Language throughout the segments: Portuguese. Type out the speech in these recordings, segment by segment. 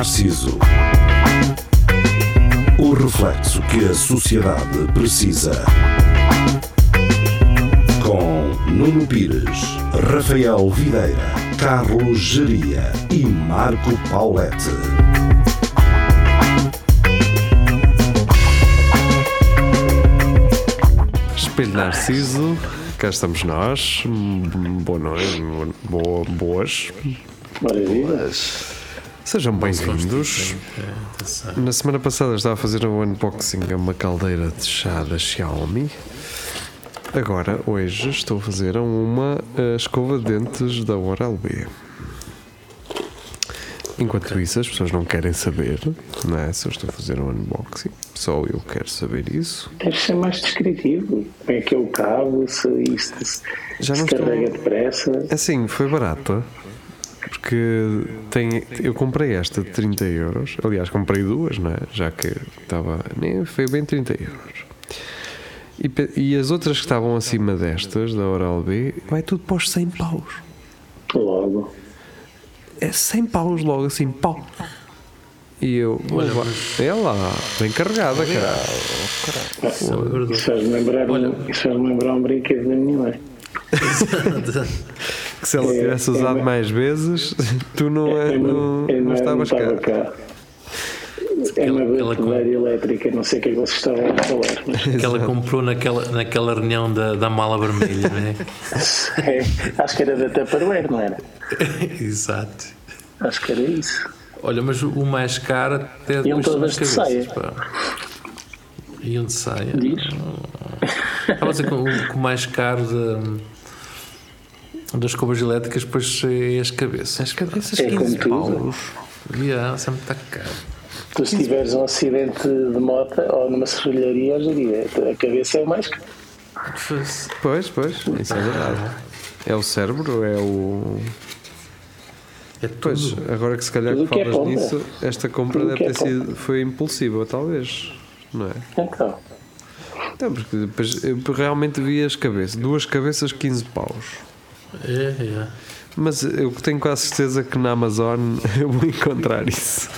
Narciso. O reflexo que a sociedade precisa. Com Nuno Pires, Rafael Videira, Carlos Geria e Marco Paulette. Espelho Narciso, cá estamos nós. Boa noite, boa, boas. Maravilha. Sejam bem-vindos. Na semana passada estava a fazer um unboxing a uma caldeira de chá da Xiaomi. Agora, hoje, estou a fazer uma escova de dentes da Oral-B. Enquanto isso, as pessoas não querem saber, não é? Se eu estou a fazer um unboxing, só eu quero saber isso. Deve ser mais descritivo. Como é que é o cabo, se isto se, Já se não estou- carrega depressa. Assim, foi barata. Porque tem, eu comprei esta de 30 euros. Aliás, comprei duas, não é? Já que estava. Nem foi bem 30 euros. E, e as outras que estavam acima destas, da Oral B, vai tudo para os 100 paus. Logo. É 100 paus logo, assim, pau. E eu. Olha, vá- é lá, bem carregada, cara. Isso faz-me lembrar, um, isso faz-me lembrar um brinquedo da minha mãe. Que se ela É, tivesse é usado uma- mais vezes, tu não, é, Eu não, não não estavas estava cá. cá. É uma Ela- elétrica, não sei o que é que vocês estavam a falar. mas que ela comprou naquela, naquela reunião da, da mala vermelha, né? é, acho que era da Tupperware, não era? Exato. Acho que era isso. Olha, mas o mais caro até Iam todas as de cabeças, saia. pá. Iam de saia. Diz? Estava a dizer que o, mais caro da, das escovas elétricas depois é as cabeças. As cabeças É como 15 tudo. paus. Yeah, sempre está caro. Tu se tiveres um acidente de moto ou numa serralharia, eu diria, a cabeça é o mais caro. Pois, Pois, isso é verdade. É o cérebro, é o. É Pois, agora que se calhar que que é falas compra. nisso, esta compra Tudo deve é ter sido. foi impulsiva, talvez. Não é? Então, Então, porque depois eu realmente vi as cabeças, duas cabeças 15 paus. É, é. Mas eu tenho quase certeza que na Amazon eu vou encontrar isso.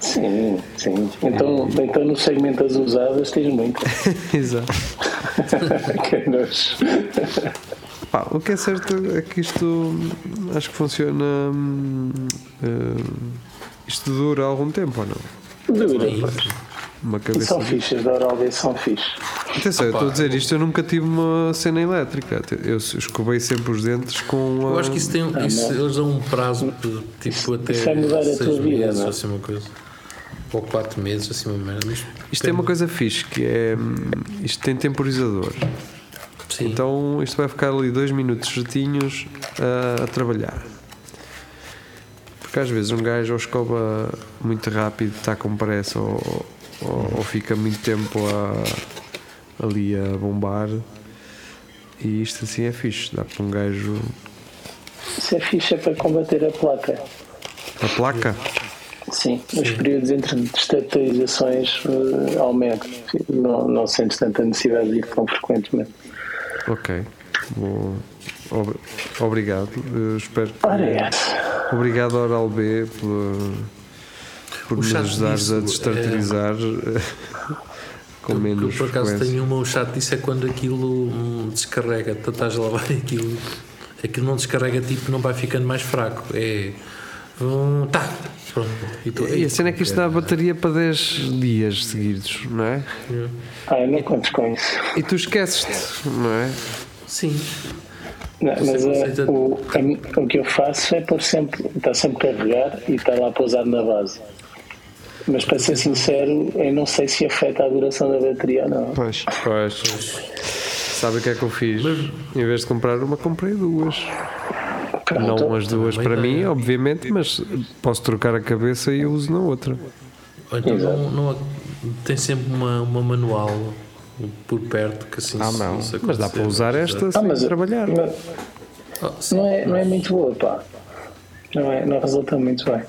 sim, sim. Então, então no segmento das usadas tens muito. Exato. que nojo. Pá, o que é certo é que isto hum, acho que funciona. hum, hum, isto dura algum tempo ou não? Dura, Uma E cabeça. são fichas da Oral B, são fichas. Atenção, eu estou a dizer isto, eu nunca tive uma cena elétrica. Eu escovei sempre os dentes com. Eu a- acho que isso tem um- isso, eles dão um prazo de, tipo até isso vai mudar a seis tua vida, meses, não é? assim uma coisa. Ou quatro meses, assim uma merda. Mas Isto é uma coisa fixe, que é. Isto tem temporizador. Sim. Então isto vai ficar ali dois minutos certinhos a, a trabalhar. Porque às vezes um gajo ou escova muito rápido, está com pressa, ou, ou, ou fica muito tempo a- ali a bombar. E isto assim é fixe, dá para um gajo. Isso é ficha para combater a placa. A placa? Sim, os períodos entre destabilizações uh, aumentam. Não, não sentes tanta necessidade de ir tão frequentemente. Ok. Ob- obrigado. Eu espero que. É. Obrigado, Oral B, por, por O chato ajudares disso a destartarizar com Eu- menos eu, por acaso frequência. tenho uma, o chato disso é quando aquilo hum, descarrega, tu estás a lavar aquilo, aquilo não descarrega tipo, não vai ficando mais fraco. É. Hum, tá, pronto. E, tu, E a cena é que isto dá bateria para 10 dias seguidos, não é? Ah, eu não contes com isso. E tu esqueces-te, não é? Sim, Não, mas uh, conceita- o, a o que eu faço é pôr sempre, está sempre a carregar e está lá pousado na base. Mas para ser sincero, eu não sei se afeta a duração da bateria ou não. Pois. Pois. Sabe o que é que eu fiz? Em vez de comprar uma, comprei duas. Pronto. Não as duas para mim, obviamente, mas posso trocar a cabeça e eu uso na outra. ou então não, não tem sempre uma, uma manual por perto que assim Ah, se- não. se Mas dá para usar esta Ah, mas, trabalhar. mas Oh, sim. não, é, não é muito boa, pá. Não, é, não resulta muito bem.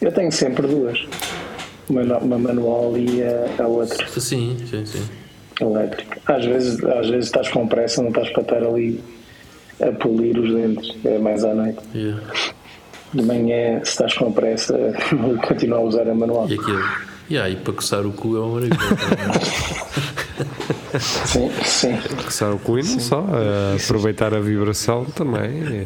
Eu tenho sempre duas. Uma, manual e a, a outra Sim, sim, sim. elétrica. Às vezes, às vezes estás com pressa, não estás para estar ali a polir os dentes. É mais à noite. Yeah. de manhã, se estás com pressa, continua a usar a manual. E aquilo. E aí, para coçar o cu é uma maravilha. Sim, sim. Coçar o cu e não só, eh, aproveitar a vibração também.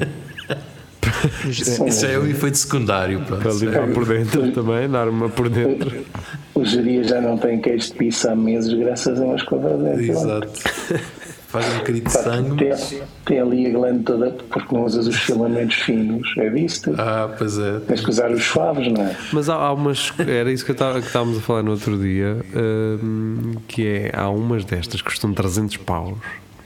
Eh, Isso é o efeito secundário. Pronto. Para limpar por dentro também, dar uma por dentro. O geria já não tem queijo de pizza há meses graças a uma escova de dente. Exato. Faz um bocadinho de sangue. Tem, mas- tem ali a glande toda porque não usas os filamentos finos. É visto? Ah, pois é. Tens que usar os suaves, não é? Mas há, há umas. Era isso que, eu tava- que estávamos a falar no outro dia. hum, que é. Há umas destas que custam 300 paus.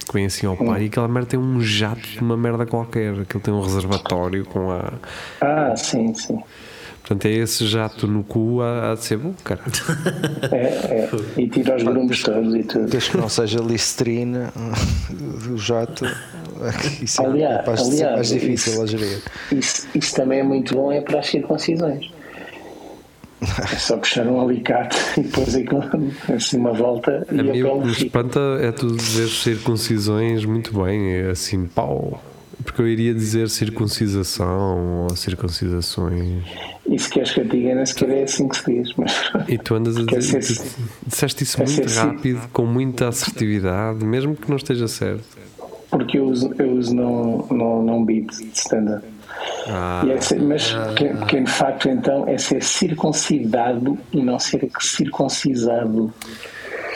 Que vem assim ao par e aquela merda tem um jato de uma merda qualquer. Aquilo tem um reservatório com a. Ah, sim, sim. Portanto, é esse jato no cu a, a de ser bom, cara. É, é. E tira os grumos todos e tudo. Desde que não seja Listerine, o jato, isso é Aliás- de ser aliás, mais difícil isso- a gerir. Isso, isso também é muito bom é para as circuncisões. É só puxar um alicate e depois aquilo, assim uma volta e A mim o que me espanta é tu dizer circuncisões muito bem, é assim, pau. Porque eu iria dizer circuncisação ou circuncisações. E se queres que eu diga, nem sequer é assim que se diz. Mas E tu andas a Quer dizer, ser- tu disseste isso muito rápido, com muita assertividade, mesmo que não esteja certo. porque eu uso, eu uso não, não, não beat de stand-up. Ah, é mas pequeno, pequeno facto então é ser circuncidado e não ser circuncisado.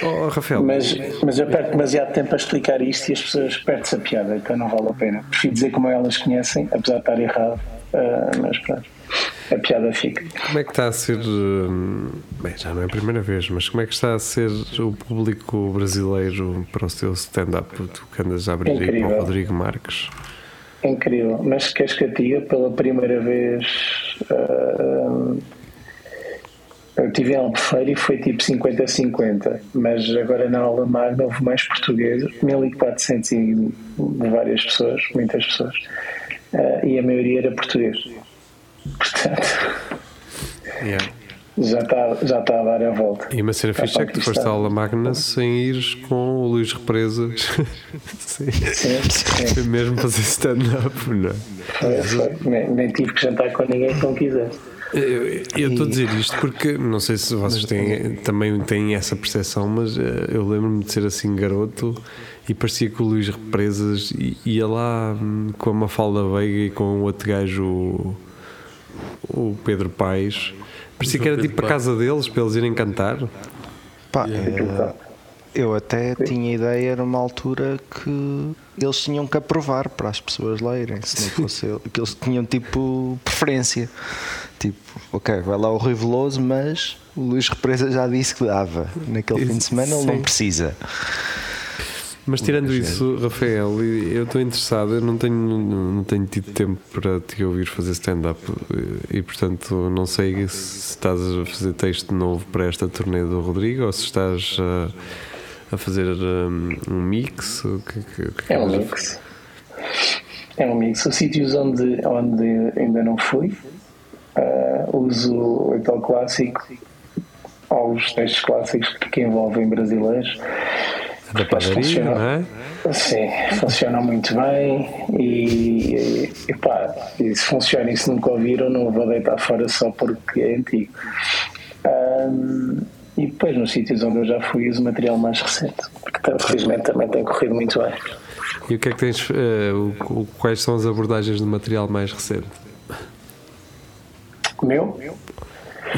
oh, Rafael, Mas, mas eu perco demasiado tempo a explicar isto e as pessoas perdem-se a piada, então não vale a pena. Prefiro dizer como elas conhecem, apesar de estar errado, ah, mas pronto, a piada fica. como é que está a ser. hum, Bem, já não é a primeira vez, mas como é que está a ser o público brasileiro para o teu stand-up? Tu que andas a abrir aí para Incrível. o Rodrigo Marques. É incrível, mas queres que te diga pela primeira vez ah, eu estive em Albufeira e foi tipo 50-50 mas agora na aula magna houve mais portugueses 1400 e várias pessoas, muitas pessoas ah, e a maioria era português portanto Yeah. Já está já está a dar a volta E uma cena Está fixa é que tu foste à aula magna sem ires com o Luís Represas. Sim. Sim, sim. Mesmo fazer stand-up, não é? Nem, nem tive que jantar com ninguém que não quisesse Eu estou a dizer isto porque não sei se vocês têm, também têm essa percepção, mas eh, eu lembro-me de ser assim garoto e parecia que o Luís Represas ia lá hum, com a Mafalda Veiga e com o outro gajo, o, o Pedro Paes. Parecia que era tipo a Paes. casa deles para eles irem cantar. Pá, eh, eu até tinha ideia numa altura que eles tinham que aprovar para as pessoas lerem, se não fosse eu, que eles tinham tipo preferência. Tipo, ok, vai lá o Rui Veloso, mas o Luís Represa já disse que dava. Naquele fim de semana ele não Sim. precisa. Mas tirando isso, Rafael, eu estou interessado, eu não tenho, não tenho tido tempo para te ouvir fazer stand-up e, portanto, não sei se estás a fazer texto novo para esta turnê do Rodrigo ou se estás a, a fazer um, um mix. O que, que, o que É um mix. É um mix. Os sítios onde, onde ainda não fui, ah, uso aquele clássico, ou os textos clássicos que envolvem brasileiros. Da padaria, não é? Sim, funcionam muito bem e, e pá, e se funciona e se nunca ouviram, não vou deitar fora só porque é antigo. Ahm, e depois, nos sítios onde eu já fui, uso material mais recente, porque felizmente também tem corrido muito bem. E o que é que tens, eh, o- o- quais são as abordagens de material mais recente? Meu?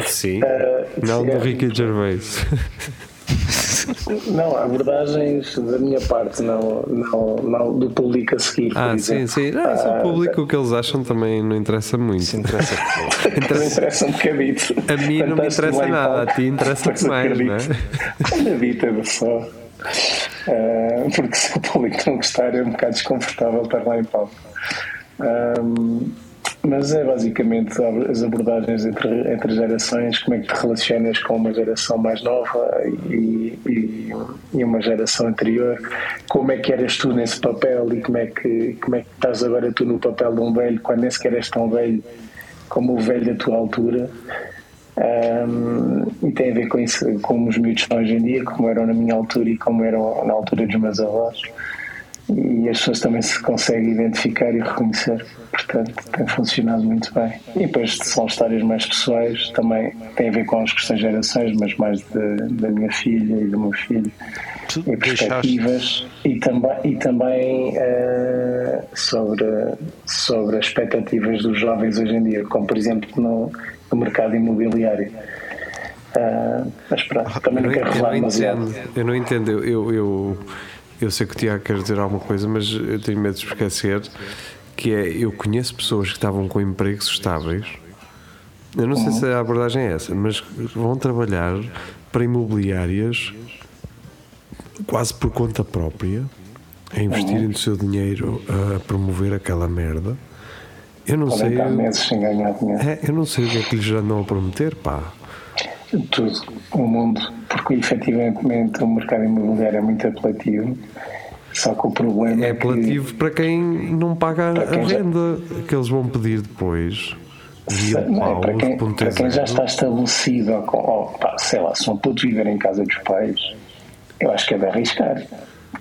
Sim. Ah, não do é- Ricky Gervais. Não, abordagens da minha parte, não, não, não do público a seguir. Ah, sim, sim. Não, se o Ah, público o que eles acham também não interessa muito. Se interessa. Não interessa um bocadito. A mim não me Fantástico interessa nada, palco. a ti interessa Pois mais, não é? Dita só. Ah, porque se o público não gostar é um bocado desconfortável estar lá em palco. Ahm, mas é basicamente as abordagens entre, entre gerações, como é que te relacionas com uma geração mais nova e, e, e uma geração anterior, como é que eras tu nesse papel e como é que, como é que estás agora tu no papel de um velho quando nem sequer és tão velho como o velho da tua altura. Um, e tem a ver com isso, como os miúdos são hoje em dia, como eram na minha altura e como eram na altura dos meus avós. E as pessoas também se conseguem identificar e reconhecer. Portanto, tem funcionado muito bem. E depois são histórias mais pessoais, também tem a ver com as questões de gerações, mas mais de, da minha filha e do meu filho. Tu E perspectivas e também, e também eh, sobre, sobre as expectativas dos jovens hoje em dia, como por exemplo no, no mercado imobiliário. Ah, mas pronto, também não quero revelar não demasiado. entendo, eu não entendo. Eu, eu, eu, sei que o Tiago quer dizer alguma coisa, mas eu tenho medo de esquecer que é, eu conheço pessoas que estavam com empregos estáveis. Eu não sei se a abordagem é essa, mas vão trabalhar para imobiliárias quase por conta própria, a investirem o seu dinheiro a promover aquela merda. Eu não sei. meses sem ganhar dinheiro. É, eu não sei o que é que lhes andam a prometer, pá. Tudo, o mundo, porque efetivamente o mercado imobiliário é muito apelativo, só que o problema É é, que apelativo para quem não paga Para a quem já- renda que eles vão pedir depois. Não, é, para, quem, para quem já está estabelecido, ou, ou, pá, sei lá, se um puto viver em casa dos pais, eu acho que é de arriscar.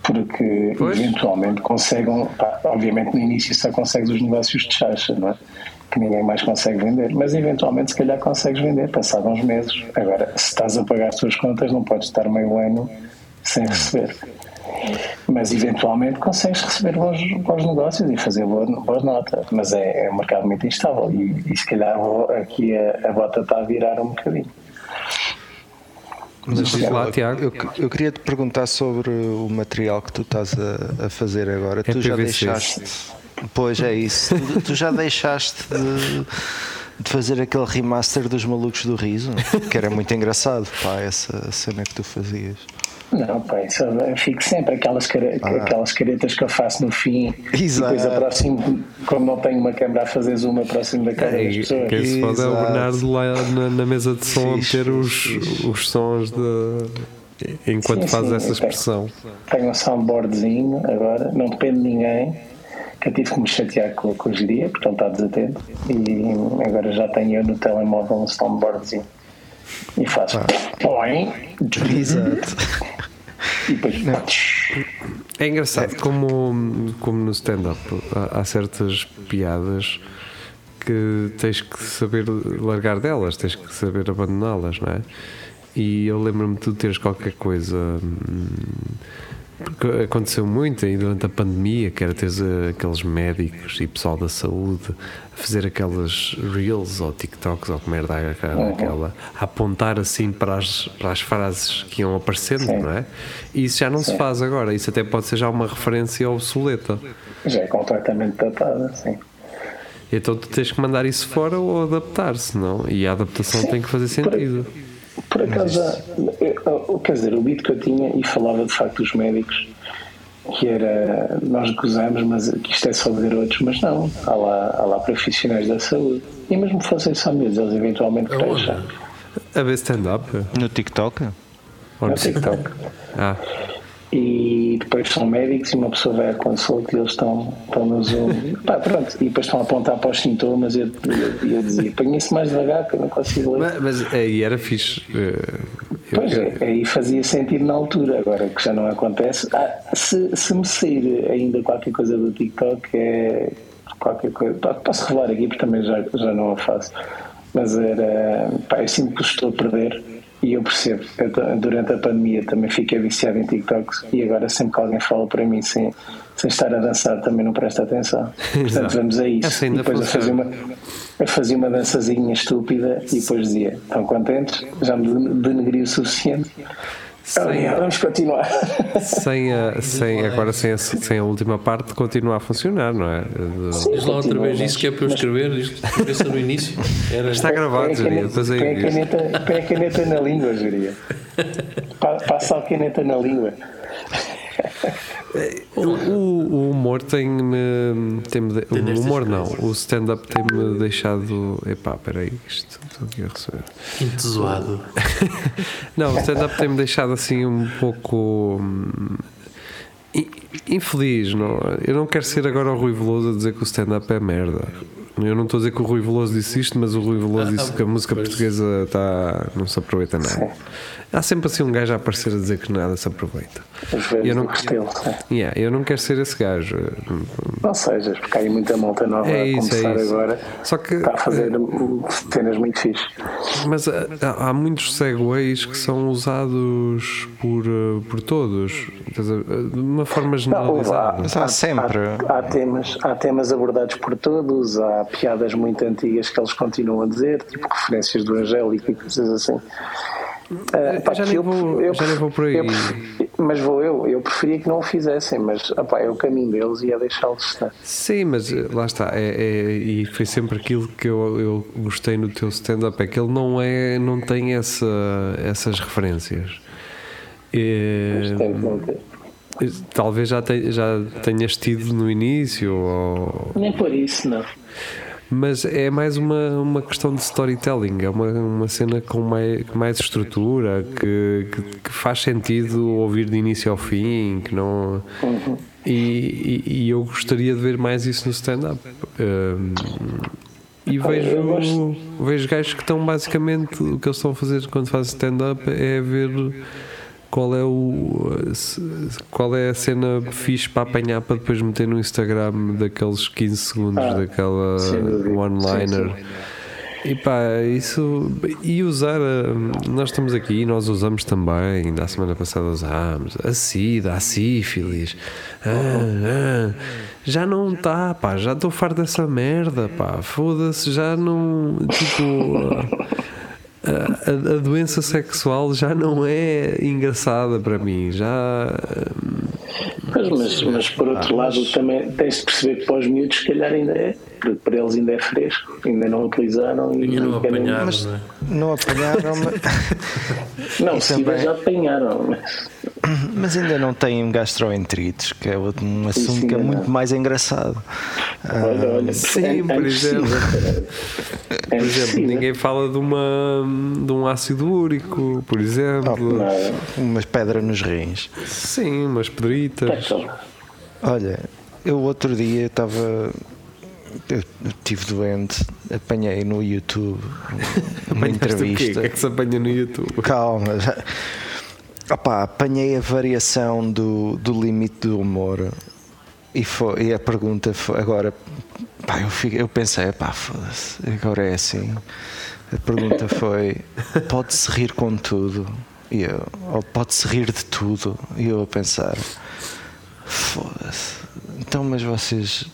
Porque Pois. eventualmente conseguem, obviamente no início só consegues os negócios de chacha, não é? Que ninguém mais consegue vender, mas eventualmente se calhar consegues vender, passado uns meses. Agora, se estás a pagar as tuas contas, não podes estar meio ano sem receber. Mas eventualmente consegues receber bons, bons negócios e fazer boas, boas notas. Mas é, é um mercado muito instável e, e se calhar vou- aqui a, a bota está a virar um bocadinho. Mas diz lá, Tiago. Eu, eu queria te perguntar sobre o material que tu estás a, a fazer agora. tu já PVC. deixaste. Pois é isso. Tu, tu já deixaste de, de fazer aquele remaster dos malucos do riso, que era muito engraçado, pá, essa cena que tu fazias. Não, pá, isso eu fico sempre aquelas, care- aquelas caretas que eu faço no fim Exato. e depois aproximo, como não tenho uma câmera a fazer zoom, aproximo da cara das É, pessoas. quem se pode é o. Bernardo lá na, na mesa de som a Fixe, meter os, fixe. os sons de. enquanto Sim, faz sim, essa eu tenho. expressão. Tenho um soundboardzinho agora, não depende de ninguém, que eu tive que me chatear com, com o geria, porque ele está desatento, e agora já tenho eu no telemóvel um soundboardzinho. E faço. Põe, Exato. e depois. É engraçado como, como no stand-up há, há certas piadas que tens que saber largar delas, tens que saber abandoná-las, não é? E eu lembro-me de tu teres qualquer coisa. hum, Porque aconteceu muito aí durante a pandemia, que era teres eh, aqueles médicos e pessoal da saúde a fazer aquelas reels ou TikToks ou que merda é aquela, a apontar assim para as, para as frases que iam aparecendo, Sim. não é? E isso já não se faz agora, isso até pode ser já uma referência obsoleta. Já é completamente datada, sim. Então tu tens que mandar isso fora ou adaptar-se, não? E a adaptação tem que fazer sentido. Por acaso, eu- quer dizer, o beat que eu tinha e falava de facto dos médicos, que era nós gozamos, mas que isto é só de garotos, mas não, há lá, há lá profissionais da saúde. E mesmo que fossem só miúdos, eles eventualmente Aonde? crescem. A ver stand-up? No TikTok? Ou No no TikTok? TikTok. Ah, E depois são médicos e uma pessoa vai à consulta e eles estão, estão no Zoom. Pá, pronto, e depois estão a apontar para os sintomas e eu, eu, eu dizia, põe isso mais devagar que eu não consigo ler. mas, mas aí era fixe. eh, eu- Pois é, aí fazia sentido na altura, agora que já não acontece. Ah, se, se me sair ainda qualquer coisa do TikTok, é qualquer coisa. Posso revelar aqui porque também já, já não a faço. Mas era. Pá, eu sinto que estou a perder e eu percebo. Eu, durante a pandemia também fiquei viciado em TikToks e agora sempre que alguém fala para mim sem, sem estar a dançar também não presta atenção. Portanto, vamos a isso. E depois a fazer, uma, a fazer uma dançazinha estúpida e depois dizia: Estão contentes? Já me denegri o suficiente. Sem, Vamos continuar. sem a, sem, agora sem a, sem a última parte continua a funcionar, não é? De- Diz lá outra vez isso que é para eu mas- escrever, isto começa no início. Era, Está gravado, Põe a Jeria, caneta- depois aí põe a diz. caneta, põe a caneta na língua. Pa- Passa a caneta na língua. O, o- o humor tem-me. Tem o humor não, o stand-up tem-me deixado. Epá, peraí, isto estou aqui a receber. entesoado. Não, o stand-up tem-me deixado assim um pouco. hum, in- Infeliz, não? Eu não quero ser agora o Rui Veloso a dizer que o stand-up é merda. Eu não estou a dizer que o Rui Veloso disse isto, mas o Rui Veloso Ah, disse que a música portuguesa está, não se aproveita nada. Há sempre assim um gajo a aparecer a dizer que nada se aproveita. Eu não- Restelo. é. Yeah, eu não quero ser esse gajo. Não sejas, porque há aí muita malta nova É a isso, é começar isso. agora. Só que Está a fazer hum, cenas muito fixe. Mas há, há- há muitos segways que são usados por, eh, por todos, de uma forma Não, houve, há, generalizada. Há sempre. há, há temas, há temas abordados por todos, há piadas muito antigas que eles continuam a dizer, tipo referências do Angélico e coisas assim. Ah, pá, já nem eu- vou- eu já nem vou por aí. eu mas vou eu, eu preferia que não o fizessem, mas opá, é o caminho deles e é deixá-los estar. Sim, mas eh, lá está, é, é- e foi sempre aquilo que eu, eu gostei no teu stand-up, é que ele não, é, não tem essa, essas referências. Ter. talvez já, te- já tenhas tido no início, ou- Nem por isso, não. Mas é mais uma, uma questão de storytelling, é uma, uma cena com mais, mais estrutura, que, que, que faz sentido ouvir de início ao fim, que não. E, e- e eu gostaria de ver mais isso no stand-up. Um, e vejo, vejo gajos que estão basicamente o que eles estão a fazer quando fazem stand-up é ver qual é o qual é a cena fixe para apanhar para depois meter no Instagram daqueles 15 segundos Ah, daquela one-liner? e pá, isso e usar hum, nós estamos aqui nós usamos também ainda a semana passada usámos a SIDA, a sífilis. Ah, ah, já não está pá, já estou farto dessa merda pá, foda-se, já não tipo a, a- doença sexual já não é engraçada para mim já hum, Pois, mas, mas por outro lado também tens de perceber que para os miúdos se calhar ainda é, porque para eles ainda é fresco, ainda não utilizaram e Ainda não querem- apanharam, Mas não é? não apanharam, mas, Não, se também- já apanharam, mas mas ainda não têm gastroenterites, que é um assunto que é ainda muito não. mais engraçado. olha, olha, sim, é, por é exemplo. impossível. É por exemplo, ninguém fala de uma de um ácido úrico por exemplo Nada. Umas pedras nos rins. sim, umas pedritas Então, Olha, eu outro dia estava. Eu estive doente, apanhei no YouTube uma Apanhaste o? O entrevista. que é que se apanha no YouTube? Calma, Opá, apanhei a variação do, do limite do humor e, foi, e a pergunta foi agora. Pá, eu, fiquei- eu pensei, pá, foda-se, agora é assim. A pergunta foi: pode-se rir com tudo? E eu, ou pode-se rir de tudo? E eu a pensar: foda-se, então, mas vocês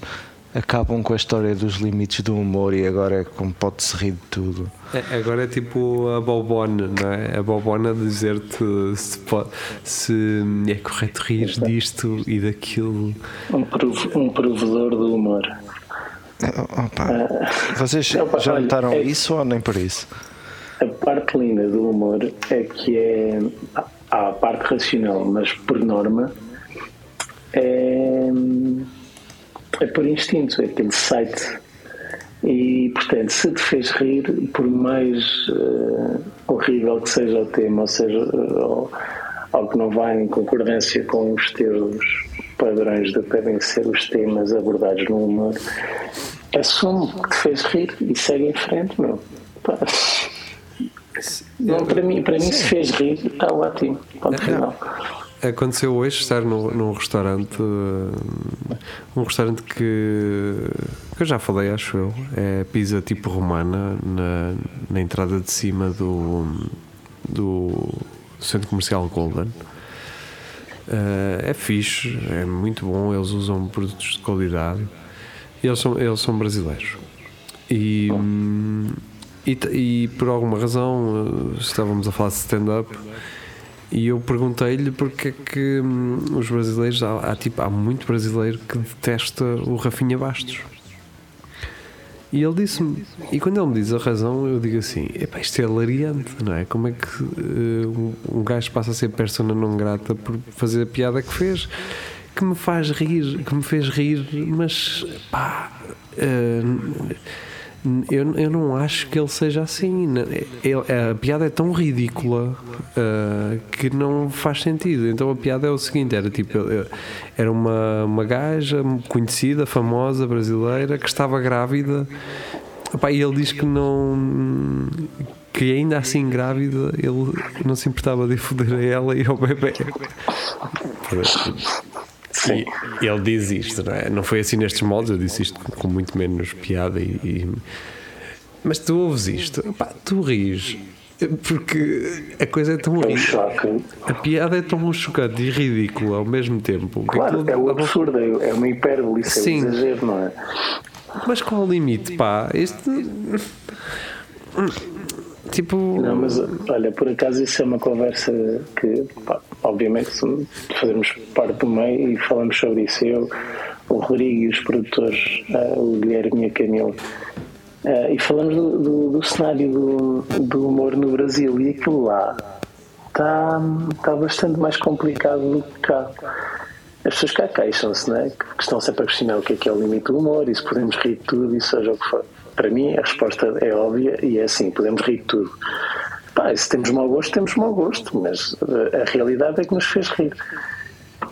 acabam com a história dos limites do humor e agora é como pode-se rir de tudo. É, Agora é tipo a bobona, não é? A bobona dizer-te se, pode- se é correto rir disto e daquilo. um, prov- um provedor do humor. Opa, vocês Opa, já olha, notaram é- isso ou nem por isso? A parte linda do humor é que é. Há a parte racional, mas por norma é. É por instinto, é aquele site. E, portanto, se te fez rir, por mais eh, horrível que seja o tema, ou seja, eh, ou, ou que não vai em concordância com os teus padrões de que devem ser os temas abordados no humor, assume que te fez rir e segue em frente, meu. Pá. Não, para mim, para mim se fez rir, está ótimo. Ponto final. Aconteceu hoje estar num, num restaurante, um restaurante que, que eu já falei, acho eu, é pizza tipo romana, na, na entrada de cima do, do centro comercial Golden. Eh, é fixe, é muito bom, eles usam produtos de qualidade e eles são, eles são brasileiros. E, hum, e, e por alguma razão eh, estávamos a falar de stand-up e eu perguntei-lhe porque é que hum, os brasileiros, há, há, tipo, há muito brasileiro que detesta o Rafinha Bastos. E ele disse-me, e quando ele me diz a razão, eu digo assim: epá, isto é hilariante, não é? Como é que eh, um, gajo passa a ser persona não grata por fazer a piada que fez, que me faz rir, que me fez rir, mas pá, eh, Eu, eu não acho que ele seja assim. Ele, a piada é tão ridícula uh, que não faz sentido. Então a piada é o seguinte: era tipo, era uma, uma gaja conhecida, famosa, brasileira, que estava grávida. Epá, e ele diz que não que ainda assim grávida ele não se importava de foder a ela e ao bebê. Sim. E ele diz isto, não é? Não foi assim nestes modos, eu disse isto com muito menos piada e. e... Mas tu ouves isto, pá, tu ris. Porque a coisa é tão é um A piada é tão chocante e ridícula ao mesmo tempo. Claro, é o absurdo, é uma hipérbole, isso Sim. é um exagero, não é? Mas qual o limite, pá? Este. Tipo. Não, mas olha, por acaso isso é uma conversa que, pá, obviamente, fazemos parte do meio e falamos sobre isso. Eu, o Rodrigo e os produtores, uh, o Guilherme e a Camila. Uh, e falamos do, do, do cenário do, do, humor no Brasil e aquilo lá está tá bastante mais complicado do que cá. As pessoas cá queixam-se, né? que estão sempre a questionar o que é que é o limite do humor e se podemos rir de tudo e seja o que for. Para mim, a resposta é óbvia e é assim: podemos rir de tudo. Pá, se temos mau gosto, temos mau gosto, mas eh, a realidade é que nos fez rir.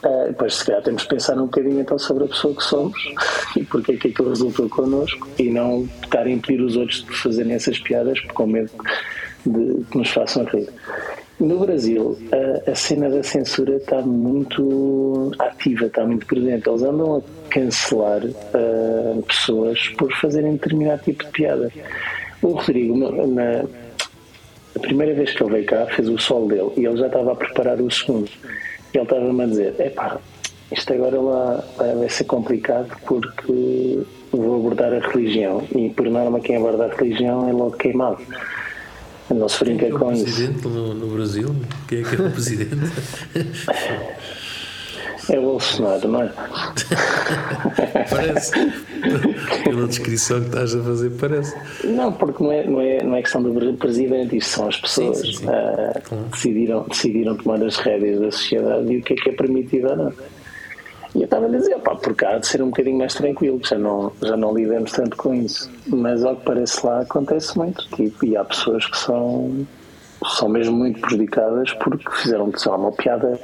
Uh, depois, se calhar, temos que pensar um bocadinho então sobre a pessoa que somos e porque é que aquilo resultou connosco e não estar a impedir os outros de fazerem essas piadas com medo de que nos façam rir. No Brasil, a, a, cena da censura está muito ativa, está muito presente. Eles andam a cancelar uh, pessoas por fazerem determinado tipo de piada. O Rodrigo, na, a primeira vez que ele veio cá, fez o sol dele e ele já estava a preparar o segundo. E ele estava-me a dizer: epá, isto agora lá vai ser complicado porque vou abordar a religião e por norma quem aborda a religião é logo queimado. Não se brinca com isso. presidente no, no Brasil? Quem é que é o presidente? É Bolsonaro, não é? parece. Pela descrição que estás a fazer, parece. Não, porque não é, não é, não é questão do presidente, isto são as pessoas que uh, decidiram, decidiram tomar as rédeas da sociedade e o que é que é permitido ou não. E eu estava a dizer, pá, porque há de ser um bocadinho mais tranquilo, já não, já não lidamos tanto com isso. Mas ao que parece lá acontece muito. Tipo, e há pessoas que são, são mesmo muito prejudicadas porque fizeram sei uma piada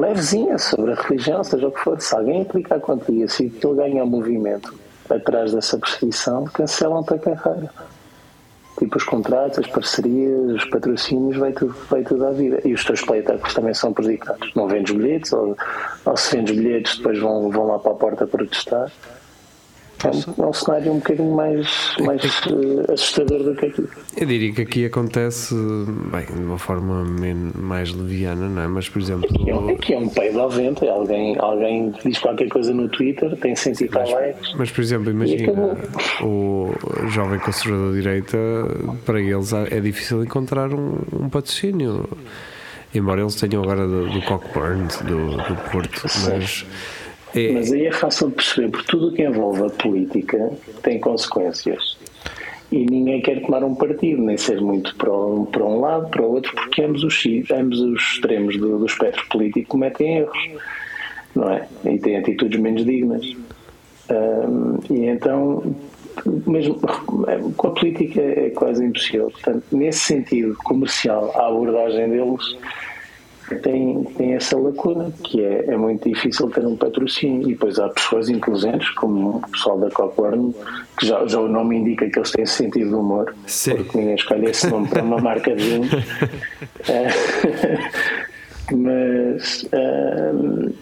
levezinha sobre a religião, seja o que for. Se alguém implicar contra isso e que ele ganha movimento atrás dessa perseguição, cancelam-te a carreira tipo os contratos, as parcerias, os patrocínios, vai tudo, vai tudo à vida. E os teus playtecos também são prejudicados. Não vendes bilhetes, ou, ou se vendes bilhetes, depois vão, vão lá para a porta protestar. É um, é um cenário um bocadinho mais, mais uh, assustador do que aqui. Eu diria que aqui acontece bem, de uma forma menos, mais leviana, não é? Mas, por exemplo. Aqui é, um, aqui é um peido ao vento, é alguém, alguém diz qualquer coisa no Twitter, tem 100 e likes. Mas, por exemplo, imagina o jovem conservador de direita, para eles é difícil encontrar um, um patrocínio. Embora eles tenham agora do, do Cockburn, do, do Porto, mas. É... Mas aí é fácil de perceber, porque tudo o que envolve a política tem consequências. E ninguém quer tomar um partido, nem ser muito para um, para um lado, para o outro, porque ambos os, ambos os extremos do, do espectro político cometem erros, não é? E têm atitudes menos dignas. E então, mesmo com a política é quase impossível. Portanto, nesse sentido comercial, a abordagem deles tem, tem essa lacuna, que é, é muito difícil ter um patrocínio. E depois há pessoas inteligentes, como o pessoal da Cockburn, que já, já o nome indica que eles têm sentido de humor, Sim. porque ninguém escolhe esse nome para uma marca de vinho. Mas uh,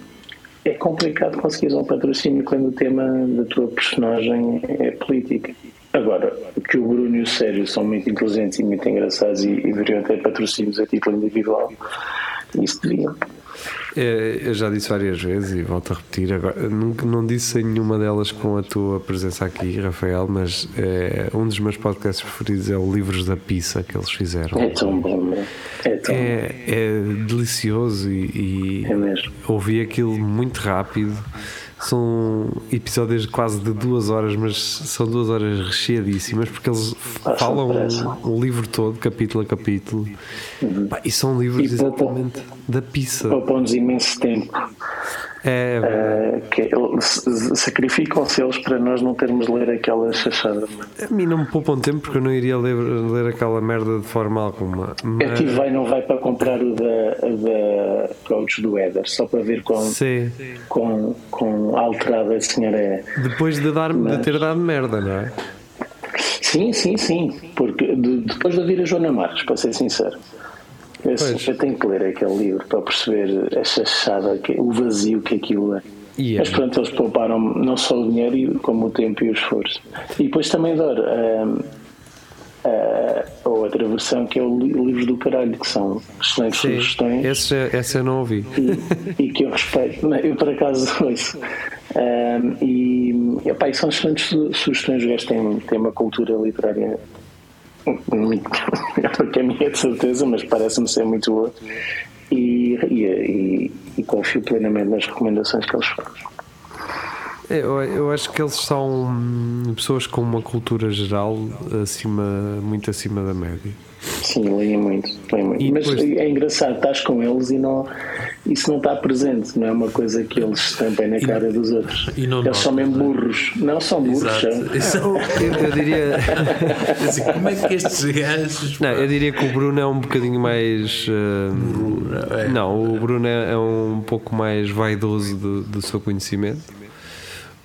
é complicado conseguir um patrocínio quando o tema da tua personagem é política. Agora, que o Bruno e o Sérgio são muito inteligentes e muito engraçados e, e deveriam ter patrocínios a título individual, isso deviam. É, eu já disse várias vezes e volto a repetir. Agora, não, não disse em nenhuma delas com a tua presença aqui, Rafael, mas é, um dos meus podcasts preferidos é o Livros da Pizza que eles fizeram. É tão bom, é, tão é, é delicioso e, e é ouvi aquilo muito rápido são episódios quase de duas horas, mas são duas horas recheadíssimas porque eles ah, falam o, livro todo, capítulo a capítulo, uhum. Pá, e são livros e exatamente da pizza. Poupam-nos imenso tempo. É, uh, que sacrificam-se eles para nós não termos de ler aquela chachada. A mim não me poupam tempo porque eu não iria ler, ler aquela merda de forma alguma. Mas... É que vai não vai para comprar o da, da coach do Éder, só para ver com, com, com alterada a senhora é. Depois de, dar, mas... de ter dado merda, não é? Sim, sim, sim. Porque de, depois de ouvir a Joana Marques, para ser sincero. Eu, eu, tenho que ler aquele livro para perceber a chachada, o vazio que aquilo é. Yeah. Mas pronto, eles pouparam não só o dinheiro, como o tempo e o esforço. E depois também adoro um, a, outra versão que é o livro do caralho, que são excelentes Sim, sugestões. Esse, essa eu não ouvi. E, e que eu respeito. Eu por acaso ouço. Um, e, epá, e são excelentes sugestões. O gajo tem, tem uma cultura literária muito, que a minha de certeza, mas parece-me ser muito boa. E, e, e, e, confio plenamente nas recomendações que eles fazem. Eu, eu acho que eles são pessoas com uma cultura geral acima, muito acima da média. Sim, leem muito, leem muito. Mas depois... é engraçado, estás com eles e não, isso não está presente, não é uma coisa que eles estampem na cara dos outros. eles não, são mesmo burros. Não são burros, são. Eu, eu, diria. assim, como é que estes gajos. Não, eu diria que o Bruno é um bocadinho mais. Uh... é. Não, o Bruno é, é, um pouco mais vaidoso do, do seu conhecimento.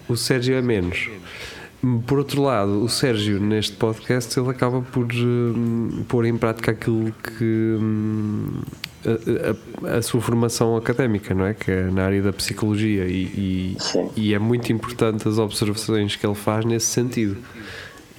O Sérgio é menos. Por outro lado, o Sérgio, neste podcast, ele acaba por uh, pôr em prática aquilo que. Um, a, a, a, sua formação académica, não é? Que é na área da psicologia, e, e, e é muito importante as observações que ele faz nesse sentido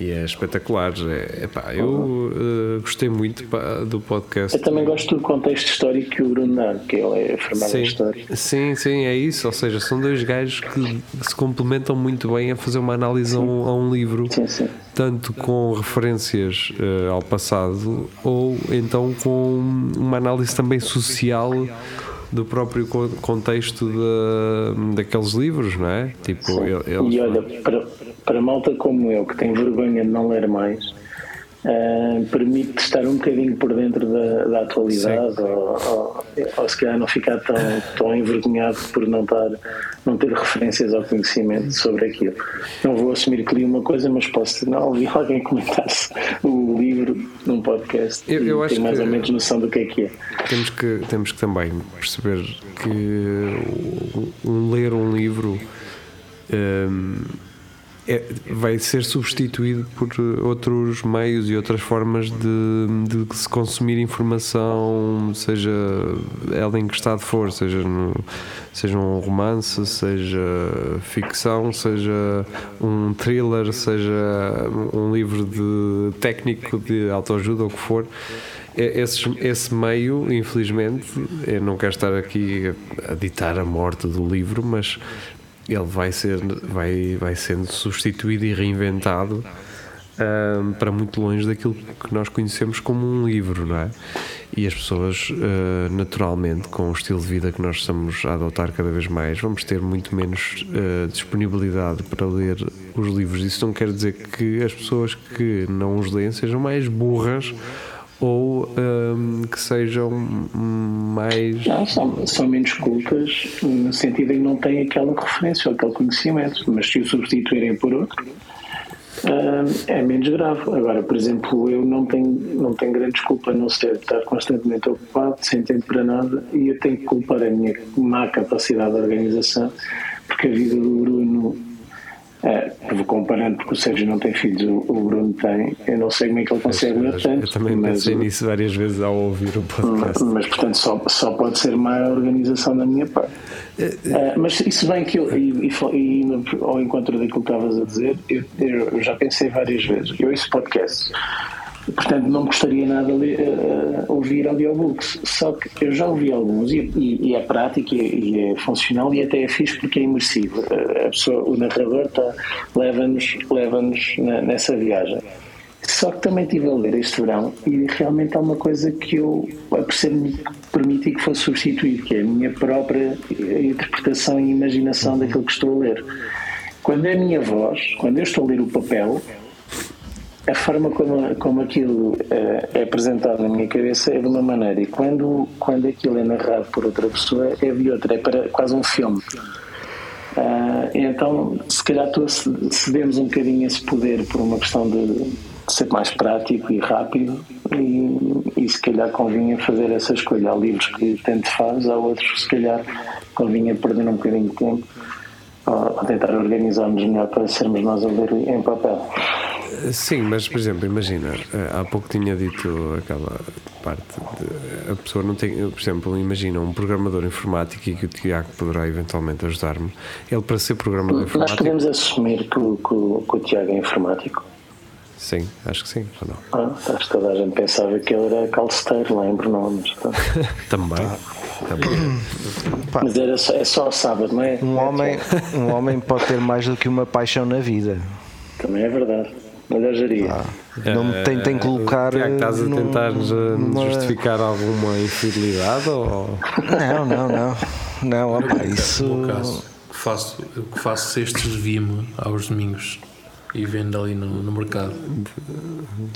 e é espetacular. É, epá, eu uh, gostei muito pá, do podcast. Eu também gosto do contexto histórico que o Bruno dá, que ele é formado sim, em História. Sim, sim, é isso. Ou seja, são dois gajos que se complementam muito bem a fazer uma análise a um, a um, livro, sim, tanto com referências uh, ao passado ou então com uma análise também social do próprio contexto de, daqueles livros, não é? Tipo, eles... E olha, para, para malta como eu, que tem vergonha de não ler mais, uh, permite estar um bocadinho por dentro da, da atualidade ou, ou, ou, se calhar não ficar tão, tão envergonhado por não, estar, não ter referências ao conhecimento sobre aquilo. Não vou assumir que li uma coisa, mas posso não ouvir alguém comentar o livro num podcast eu, eu e ter mais ou menos noção do que é que é. Temos que, temos que também perceber que um, ler um livro. Um, é, vai ser substituído por outros meios e outras formas de, de se consumir informação, seja ela em que estado for, seja, no, seja um romance, seja ficção, seja um thriller, seja um livro de técnico de autoajuda ou o que for. É, esse, esse meio, infelizmente, eu não quero estar aqui a ditar a morte do livro, mas ele vai, ser, vai, vai sendo substituído e reinventado um, para muito longe daquilo que nós conhecemos como um livro, não é? E as pessoas, uh, naturalmente, com o estilo de vida que nós estamos a adotar cada vez mais, vamos ter muito menos uh, disponibilidade para ler os livros. Isso não quer dizer que as pessoas que não os leem sejam mais burras ou um, que sejam mais. Não, são, são menos cultas no sentido em que não têm aquela referência ou aquele conhecimento, mas se o substituírem por outro. Um, é menos grave. Agora, por exemplo, eu não tenho, não tenho grande desculpa não ser estar constantemente ocupado, sem tempo para nada, e eu tenho que culpar a minha má capacidade de organização, porque a vida do Bruno é, vou comparando porque o Sérgio não tem filhos, o, o Bruno tem. Eu não sei como é que ele consegue ler tanto. Eu também mas, pensei nisso várias vezes ao ouvir o podcast. Mas, portanto, só, só pode ser má organização da minha parte. É, mas isso vem que eu, e, e, e, ao encontro daquilo que estavas a dizer, eu, eu, já pensei várias vezes. Eu ouço podcast Portanto, não gostaria nada de uh, ouvir audiobooks. Só que eu já ouvi alguns e, e, e é prático e, e, é funcional e até é fixe porque é imersivo. Uh, a pessoa, o narrador tá, leva-nos leva nessa viagem. Só que também estive a ler este verão e realmente há uma coisa que eu percebo permiti que fosse substituído, que é a minha própria interpretação e imaginação daquilo que estou a ler. Quando é a minha voz, quando eu estou a ler o papel, a forma como, como aquilo eh, é apresentado na minha cabeça é de uma maneira e quando, quando aquilo é narrado por outra pessoa é de outra, é para quase um filme. Ah, então, se calhar tu cedemos um bocadinho esse poder por uma questão de ser mais prático e rápido e, e se calhar convinha fazer essa escolha. Há livros que tanto faz, há outros que se calhar convinha perder um bocadinho de tempo ou tentar organizar-nos melhor para sermos nós a ler em papel. Sim, mas por exemplo, imagina, eh, há pouco tinha dito aquela parte de a pessoa não tem, por exemplo, imagina um programador informático e que o Tiago poderá eventualmente ajudar-me. Ele para ser programador Nós informático. podemos assumir que, o- que, que o Tiago é informático. Sim, acho que sim, ou não? Ah, acho que toda a gente pensava que ele era calceteiro, lembro nomes. Também. Também. Mas era só, é só sábado, não é? Um homem, um homem pode ter mais do que uma paixão na vida. Também é verdade. Geria. Não me tentem colocar. Tiago, estás a num- tentar eh, numa- justificar alguma infidelidade ou. Não, não, não. Não, opa, isso. No caso, que faço, que faço cestos de vime aos domingos e vendo ali no, no mercado.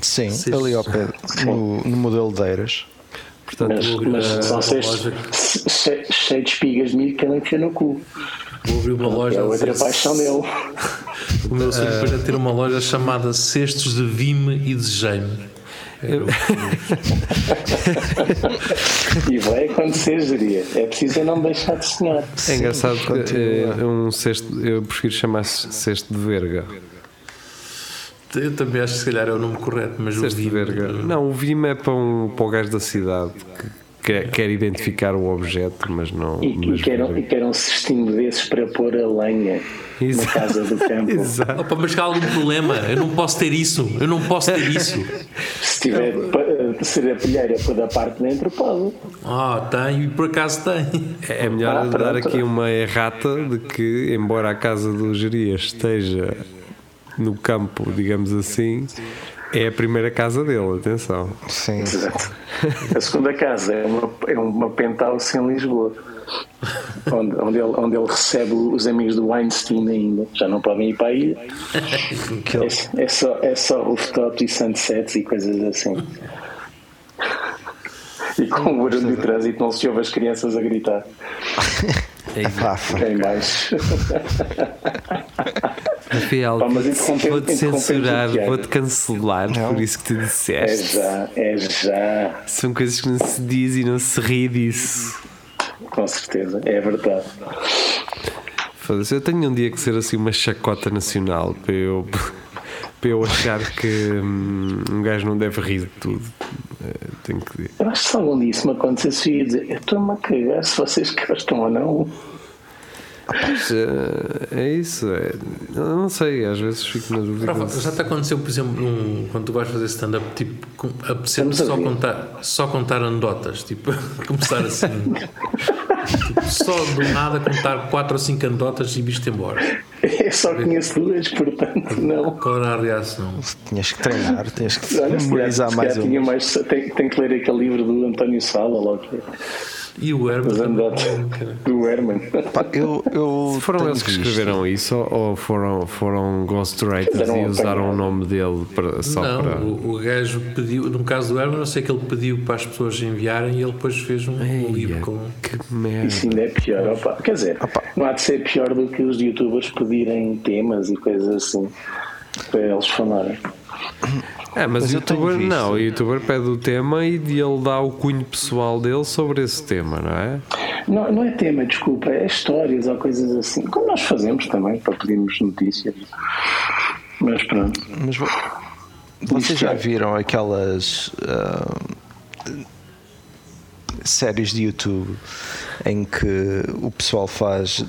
Sim, Sim. ali ao pé, no, no modelo de Eiras. Portanto, Mas, abrir mas são che- cheio de espigas de milho que ele enfia no cu. Vou abrir uma loja. É outra dizer- paixão dele. O meu sonho era ter uma loja chamada Cestos de Vime e Desejei-me. Era o- E vai acontecer, geria. É preciso é não deixar de sonhar. é engraçado que continua. é um cesto, eu prefiro chamar cesto de verga. Eu também acho que se calhar é o nome correto, mas o Vime. verga. Não, o Vime é para, um, para o gajo da cidade que quer, quer identificar o objeto, mas não. E, e, mas quer, um- e quer um cestinho desses para pôr a lenha na Exato. casa do campo. Exato. Opa, mas há algum problema? Eu não posso ter isso. Eu não posso ter isso. Se tiver a pilheira por da parte de dentro, pode. Ah, tem, e por acaso tem. É melhor Ah, dar aqui uma errata de que, embora a casa do Gerias esteja no campo, digamos assim, é a primeira casa dele, atenção. Sim. Exato. A segunda casa é uma, é uma penthouse em Lisboa. Onde, onde, ele, onde ele recebe os amigos do Weinstein ainda. Já não podem ir para a ilha. É, é só, é só rooftops e sunsets e coisas assim. E com o barulho de trânsito não se ouve as crianças a gritar Epá, cá em baixo. Rafael, Pá, vou-te censurar, Tiago. vou-te cancelar Não. por isso que tu É disseste. já, é já, São coisas que não se diz e não se ri disso. com certeza, é verdade. Foda-se, eu tenho um dia que ser assim uma chacota nacional para eu, para eu achar que hum, um gajo não deve rir de tudo. Eh, Tenho que dizer. Eu acho que se algum dia isso me acontecesse, eu ia dizer: Eu estou-me a cagar se vocês gostam ou não. Mas, eh, é isso, é, eu não sei, às vezes fico na dúvida. Rafa, já te aconteceu, por exemplo, num- quando tu vais fazer stand-up, tipo, com- apetecer-me Estamos a só contar, só contar anedotas, tipo, começar assim, tipo, só do nada contar quatro ou cinco anedotas e viste embora. Eu só conheço duas, portanto, não. Qual era a reação? Tinhas que treinar, tinhas que memorizar mais tinha um. mais tem, tem que ler aquele livro do António Sala, logo é. E o Herman cara. do Herman. Pá, eu, eu Foram eles que visto. escreveram isso ou foram, foram ghostwriters e usaram o nome dele para, só Não, para. o, o gajo pediu, no caso do Herman, eu sei que ele pediu para as pessoas enviarem e ele depois fez um, um livro com. Que merda. Isso ainda é pior. Opa. Quer dizer, não há de ser pior do que os youtubers pedirem temas e coisas assim para eles falarem. É, mas, Mas o youtuber não, o youtuber pede o tema e ele dá o cunho pessoal dele sobre esse tema, não é? Não, não é tema, desculpa, é histórias ou coisas assim. Como nós fazemos também para pedirmos notícias. Mas pronto. Mas vo- vocês já viram aquelas ah, séries de YouTube em que o pessoal faz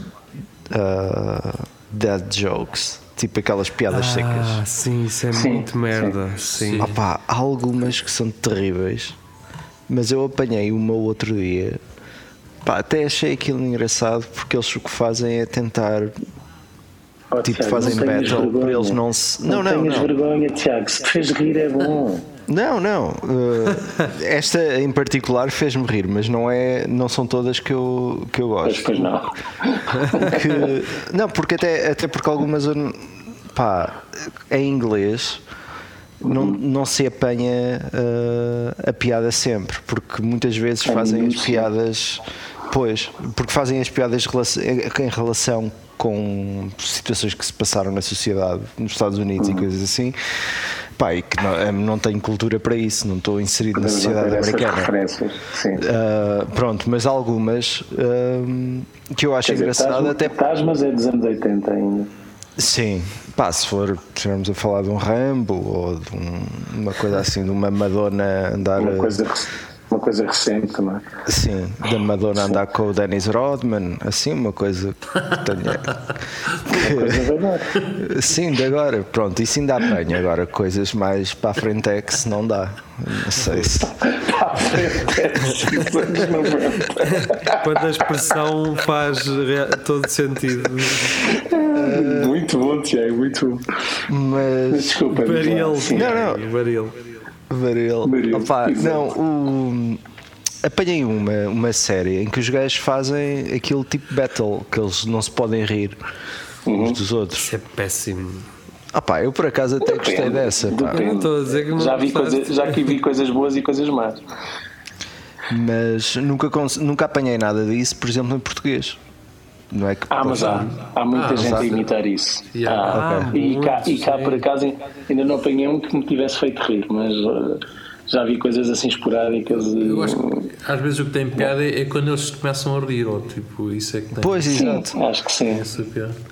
ah, dead jokes, tipo aquelas piadas secas? Ah, sim, isso é Sim, muito merda. Sim. Sim. Opá, há algumas que são terríveis, mas eu apanhei uma outro dia. Pá, até achei aquilo engraçado porque eles o que fazem é tentar Ó, tipo Tiago, fazem battle para eles não se. Não, Não, não, tenhas não. vergonha, Tiago. Se te fez rir é bom. Não, não. uh, esta em particular fez-me rir, mas não é, não são todas que eu que eu Mas gosto. depois não. Que- não, porque até até porque algumas eu pá, em inglês não, não se apanha uh, a piada sempre, porque muitas vezes fazem as piadas, pois, porque fazem as piadas em relação com situações que se passaram na sociedade, nos Estados Unidos uhum. e coisas assim. Pá, e que não, não tenho cultura para isso, não estou inserido na sociedade americana. Uh, pronto, mas algumas uh, que eu acho Quer engraçado dizer, até. Estás, mas é dos anos 80 ainda. Sim, pá, se for estivermos a falar de um Rambo ou de um, uma coisa assim, de uma Madonna andar. Uma coisa uma coisa recente, não é? Sim, da Madonna Sim. andar com o Dennis Rodman, assim, uma coisa que tenha. Que... Uma coisa de agora. Sim, de agora, pronto, isso ainda apanha. Agora, coisas mais para a frente é que se não dá. Não sei se. para a frente é Quando a expressão faz todo sentido. Muito bom, Tiago, muito bom. Mas. Desculpa, Baril. Não, não. Baril. Varel. Opa, não, o, apanhei uma, uma série em que os gajos fazem aquele tipo de battle que eles não se podem rir uhum. uns dos outros. Isso é péssimo. Ah eu por acaso até Depende. gostei dessa. Estou a dizer que não já, vi coisa, já aqui vi coisas boas e coisas más. Mas nunca, nunca apanhei nada disso, por exemplo, em português. Não é que ah, mas há, há muita ah, gente a imitar isso. Yeah. Ah, okay. e, cá, e cá, por acaso, ainda não apanhei um que me tivesse feito rir, mas uh, já vi coisas assim esporádicas. Eu acho que às vezes o que tem piada é, é quando eles começam a rir, ou tipo, isso é que tem. Pois, exato. Acho que sim.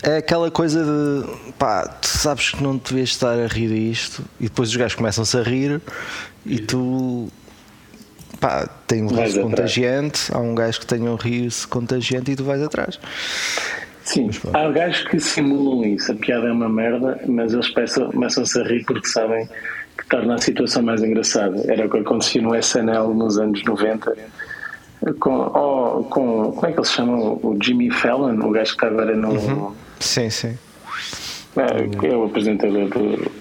É aquela coisa de pá, tu sabes que não devias estar a rir disto, e depois os gajos começam-se a rir e tu pá, tem um riso contagiante, há um gajo que tem um riso contagiante e tu vais atrás. Sim, há gajos que simulam isso, a piada é uma merda, mas eles começam-se a rir porque sabem que torna a situação mais engraçada. Era o que acontecia no SNL nos anos 90. Com, oh, com como é que ele se chama? O Jimmy Fallon, o gajo que estava no. Uhum. Sim, sim. É, é o apresentador do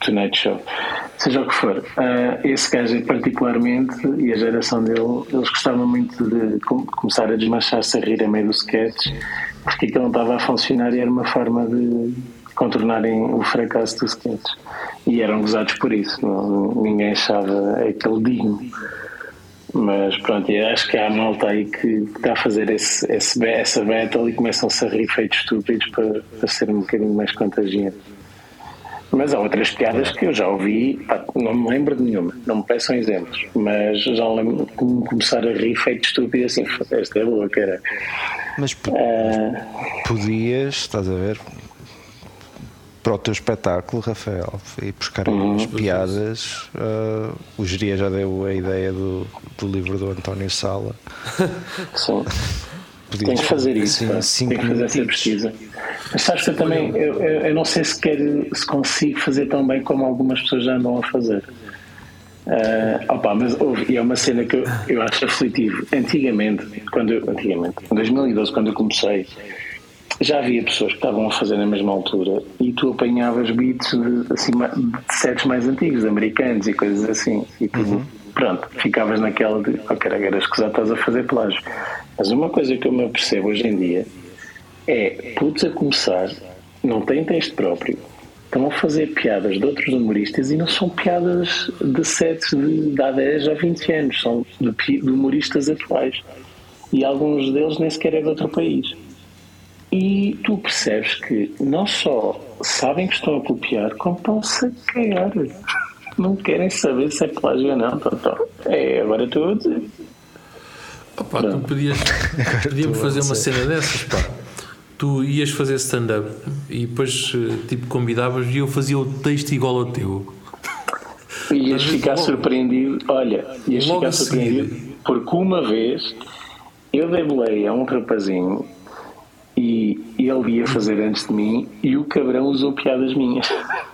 Tonight Show seja o que for, uh, esse gajo particularmente e a geração dele, eles gostavam muito de começar a desmanchar-se a rir a meio do sketch, porque aquilo não estava a funcionar e era uma forma de contornarem o fracasso do sketch. E eram gozados por isso, não, ninguém achava aquele digno. Mas pronto, acho que há malta aí que está a fazer esse, esse, essa battle e começam-se a rir feitos estúpidos para, para ser um bocadinho mais contagiante. Mas há outras piadas que eu já ouvi, pá, não me lembro de nenhuma, não me peçam exemplos, mas já lembro de começar a rir feito estúpido assim, esta é boa, cara. Mas uh... podias, estás a ver, para o teu espetáculo, Rafael, e buscar uhum. as piadas. Uh, o Geria já deu a ideia do, do livro do António Sala. Sim. Tem que fazer isso, assim, tem que fazer essa pesquisa. Mas sabes que eu também, eu, eu, eu, não sei se, quer, se consigo fazer tão bem como algumas pessoas já andam a fazer. Uh, opa, mas houve, e é uma cena que eu, eu acho aflitivo. Antigamente, quando eu, antigamente, em 2012, quando eu comecei, já havia pessoas que estavam a fazer na mesma altura e tu apanhavas beats de, assim, de sets mais antigos, americanos e coisas assim. E tu, uhum. Pronto, ficavas naquela de, ok, agora escusado estás a fazer plágio. Mas uma coisa que eu me percebo hoje em dia é putos a começar, não têm texto próprio, estão a fazer piadas de outros humoristas e não são piadas de sets de, de há 10 ou 20 anos, são de, de humoristas atuais. E alguns deles nem sequer é de outro país. E tu percebes que não só sabem que estão a copiar, como estão-se a cagar. Não querem saber se é plágio ou não. Então, então, é, agora estou a dizer. Opa, tu podias, podíamos fazer uma cena dessas, pá. Tu ias fazer stand-up e depois eh, tipo combinavas e eu fazia o texto igual ao teu. Ias ficar surpreendido, olha, ias ficar surpreendido porque uma vez eu dei boleia a um rapazinho e ele ia fazer antes de mim e o cabrão usou piadas minhas.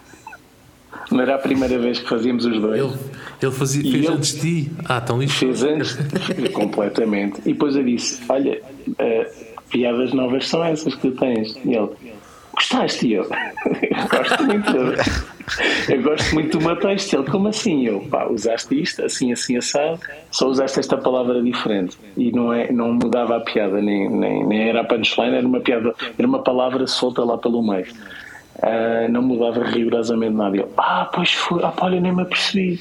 Não era a primeira vez que fazíamos os dois. Ele, ele fazia, fez ele antes de ti. Ah, tão lixo. Fez antes, completamente. E depois eu disse: Olha, uh, piadas novas são essas que tu tens. E ele: Gostaste? E eu: Gosto muito. Eu gosto muito do meu texto. Ele: Como assim? Eu: Pá, usaste isto, assim, assim, assado, só usaste esta palavra diferente. E não, é, não mudava a piada, nem, nem, nem era a punchline, era uma piada, era uma palavra solta lá pelo meio. Uh, não mudava rigorosamente nada. Eu, ah, pois foi, ah, pá, olha, nem me apercebi.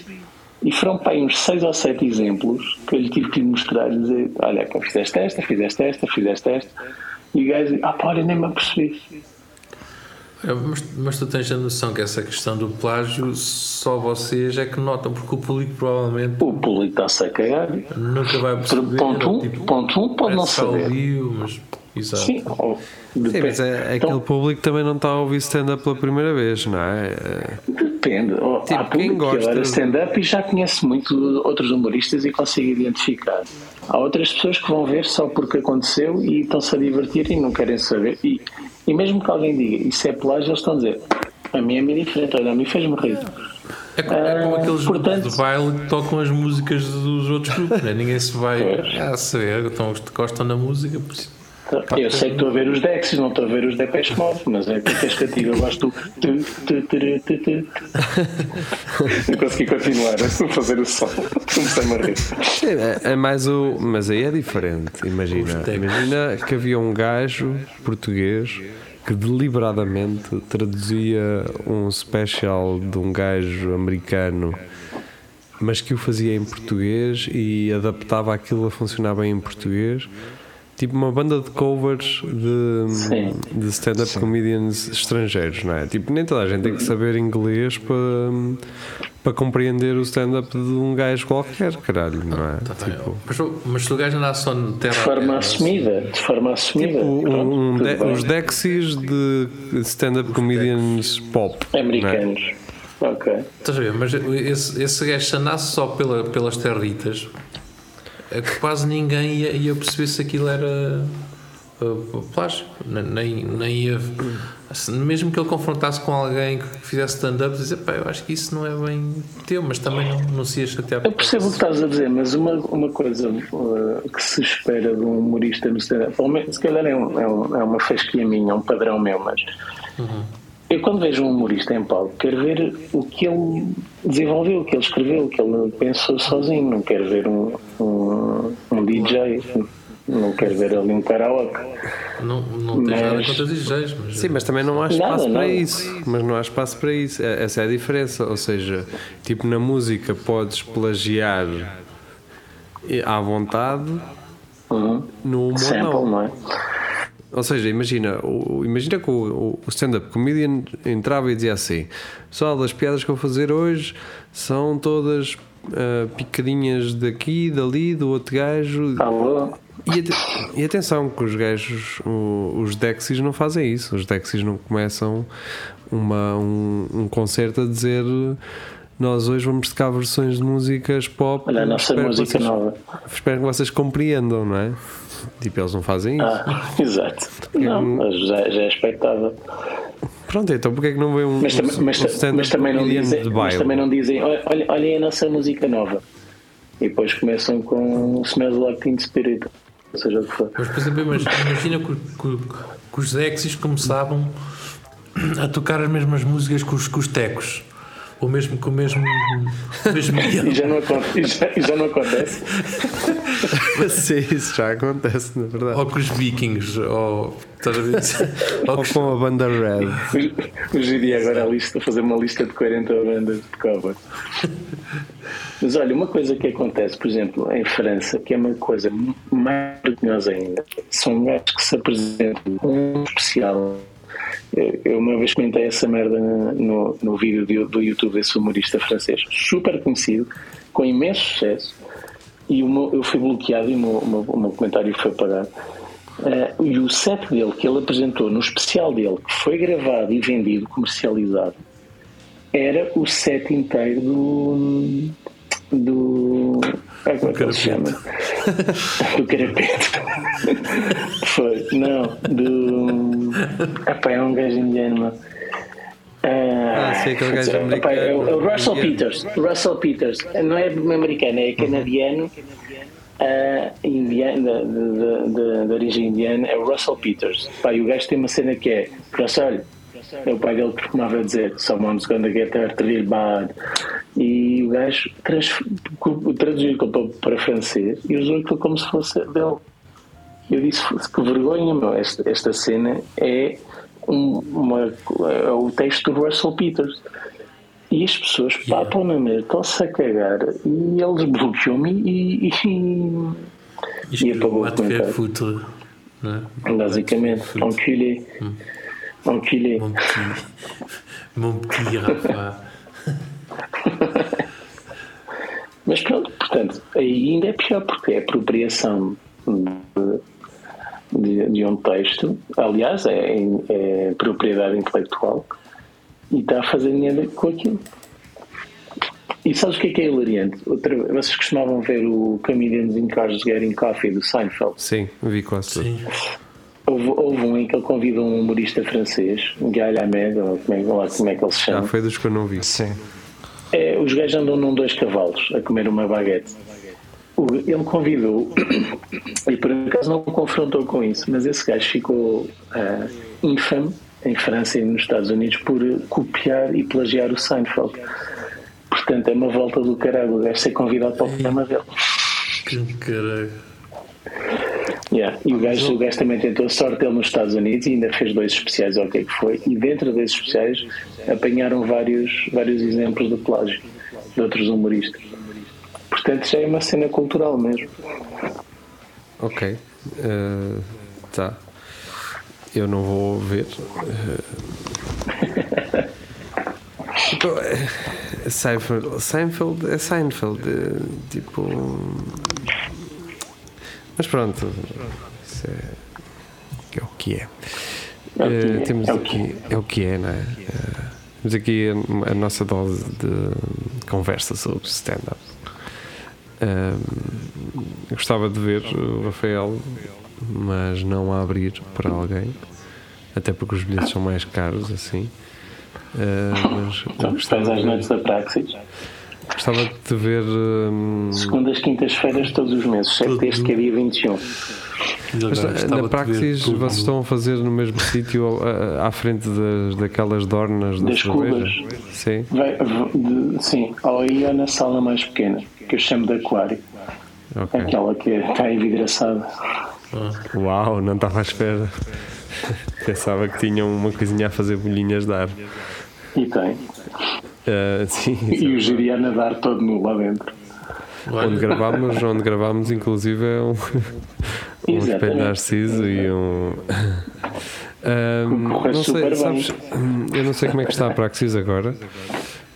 E foram para uns seis ou sete exemplos que eu lhe tive que lhe mostrar e dizer: Olha, pá, fizeste esta, fizeste esta, fizeste esta. E o gajo, ah, pá, olha, nem me apercebi. É, mas, mas, tu tens a noção que essa questão do plágio só vocês é que notam, porque o público provavelmente. O público está-se a cagar. Nunca vai perceber. Ponto um, tipo, ponto um pode não saber. Liu, mas, exato. Sim, ou, Sim, mas é, aquele então, público também não está a ouvir stand-up pela primeira vez, não é? Depende. Tipo, Há público gosta que adora stand-up e já conhece muito outros humoristas e consegue identificar. Há outras pessoas que vão ver só porque aconteceu e estão-se a divertir e não querem saber. E, e mesmo que alguém diga isso é plágio, eles estão a dizer a mim é diferente, olha, a mim fez-me rir. É como, é como aqueles portanto, grupos de baile que tocam as músicas dos outros grupos, né? ninguém se vai a ah, saber, então, gostam da música, por isso. Eu sei que estou a ver os Dexys, não estou a ver os Depeche Mode, mas é cativo. Eu gosto do. Eu consegui continuar a fazer o som. Comecei-me a rir. É, é mais o. Mas aí é diferente. Imagina, imagina que havia um gajo português que deliberadamente traduzia um special de um gajo americano mas que o fazia em português e adaptava aquilo a funcionar bem em português tipo uma banda de covers de, de stand-up comedians estrangeiros, não é? Tipo, nem toda a gente tem que saber inglês para, para compreender o stand-up de um gajo qualquer, caralho, não é? Tá tipo, mas, mas se o gajo anda só de terra. De forma assumida, de forma assumida. Tipo, um, um de, os Dexys de stand-up comedians pop. É? Americanos. É? Ok. Estás a ver? Mas esse, esse gajo se andasse só pela, pelas territas quase ninguém ia, ia perceber se aquilo era uh, plágio. Nem, nem ia. Assim, mesmo que ele confrontasse com alguém que fizesse stand-up, dizer, pá, eu acho que isso não é bem teu, mas também não, não se ia chatear. Eu percebo o que estás a dizer, mas uma, uma coisa uh, que se espera de um humorista no stand-up, se calhar é, um, é, um, é uma fasquia minha, é um padrão meu, mas. Uhum eu quando vejo um humorista em palco quero ver o que ele desenvolveu, o que ele escreveu, o que ele pensou sozinho, não quero ver um, um, um DJ, não quero ver ali um karaoke. Não, não tem mas... nada contra DJs. Mas... Sim, mas também não há espaço nada, para nada. isso. Mas não há espaço para isso. É, essa é a diferença. Ou seja, tipo na música podes plagiar à vontade, uhum. no humor Sample, não. não é? Ou seja, imagina, o, imagina que o, o stand-up comedian entrava e dizia assim: Pessoal, as piadas que eu vou fazer hoje são todas uh, picadinhas daqui, dali, do outro gajo. Alô? E, e atenção, que os gajos, os Dexys não fazem isso. Os Dexys não começam uma, um, um concerto a dizer nós hoje vamos tocar versões de músicas pop. Olha, a nossa música vocês, nova. Espero que vocês compreendam, não é? Tipo, eles não fazem isso. Ah, exato. Não, mas já, já é expectável. Pronto, então porquê é que não vem um, mas, um, mas, um mas, também não dizem, de mas também não dizem olha, olhem a nossa música nova e depois começam com Smells Like Teen Spirit ou seja o que for mas por exemplo imagina, imagina que, que, que os Exis começavam a tocar as mesmas músicas que os, que os Tecos o mesmo com o mesmo, mesmo e, já não, e, já, e já não acontece Sim, isso já acontece, na verdade. Ou com os vikings, ou, ou, ou com a banda Red. Hoje iria agora a lista, fazer uma lista de 40 bandas de cover. Mas olha, uma coisa que acontece, por exemplo, em França, que é uma coisa mais vergonhosa ainda, são gajos que se apresentam um especial eu uma vez comentei essa merda no, no vídeo do, do YouTube desse humorista francês, super conhecido, com imenso sucesso, e meu, eu fui bloqueado e o meu, meu, comentário foi apagado. Uh, e o set dele que ele apresentou no especial dele, que foi gravado e vendido, comercializado, era o set inteiro do. do. Como é que se chama? do carapete. foi, não, do. Epá, é um gajo indiano, ah, sei aquele gajo americano. É o, é o Russell Peters. Russell Peters. Não é americano, é canadiano. Uh, indiano, de, de, de, origem indiana, é o Russell Peters. Pá, e o gajo tem uma cena que é: Russell, é o pai dele que costumava dizer Someone's gonna get hurt real bad. E o gajo traduziu para, para francês e usou aquilo como se fosse dele. Eu disse que vergonha, meu. Esta, esta cena é um, uma, é o texto do Russell Peters. E as pessoas papam na mesa, estão-se a cagar e eles bloqueou-me e, e, e apagou o comentário. Futre, não é? Basicamente, enculé. Enculé. Mon petit, mon petit Rafa. Mas pronto, portanto, ainda é pior porque é apropriação de, de, de um texto, aliás, é, é propriedade intelectual e está a fazer dinheiro com aquilo. E sabes o que é que é hilariante? Outra, vocês costumavam ver o Comedians in Cars Getting Coffee do Seinfeld? Sim, vi quase tudo. Sim. Houve, houve um em que ele convida um humorista francês, Guy Lamed, ou como é, como é que ele se Ah, chama. foi dos que eu não vi. Sim. É, os gajos andam num dois cavalos a comer uma baguete. Ele convidou e por acaso não o confrontou com isso, mas esse gajo ficou ah, infame em França e nos Estados Unidos por copiar e plagiar o Seinfeld. Portanto, é uma volta do caralho o gajo ser convidado para o programa dele. Que caralho. Yeah. E o gajo, o gajo também tentou a sorte dele nos Estados Unidos e ainda fez dois especiais, ou o que é que foi. E dentro desses especiais apanharam vários, vários exemplos de plágio de outros humoristas. Portanto, já é uma cena cultural mesmo. Ok. eh, tá. Eu não vou ver. eh, Seinfeld, Seinfeld é Seinfeld. tipo. Mas pronto. Isso é, é o que é. É o que é, temos é aqui. É o que é, não é? Temos aqui a, a nossa dose de conversa sobre stand-up. Gostava de ver o Rafael, mas não a abrir para alguém, até porque os bilhetes são mais caros assim. Mas eu Então, gostava, estás às de, noites da Praxis. gostava de te ver. hum, Segundas, quintas-feiras, todos os meses, exceto este que é dia 21. Mas na Praxis vocês estão a fazer no mesmo sítio à, à frente das, daquelas dornas da Das cerveja? cubas. Sim. Vai, v- de- sim, ou aí ou na sala mais pequena, que eu chamo de aquário. Ok. Aquela que está envidraçada. Uau, não estava à espera. Pensava que tinham uma coisinha a fazer bolhinhas de ar. E tem. Ah, sim, E o giri a nadar todo nu lá dentro. Olha, onde gravámos, onde gravámos inclusive é um, um espelho Exatamente. narciso e um. Corre não sei, sabes, eu não sei como é que está a Praxis agora.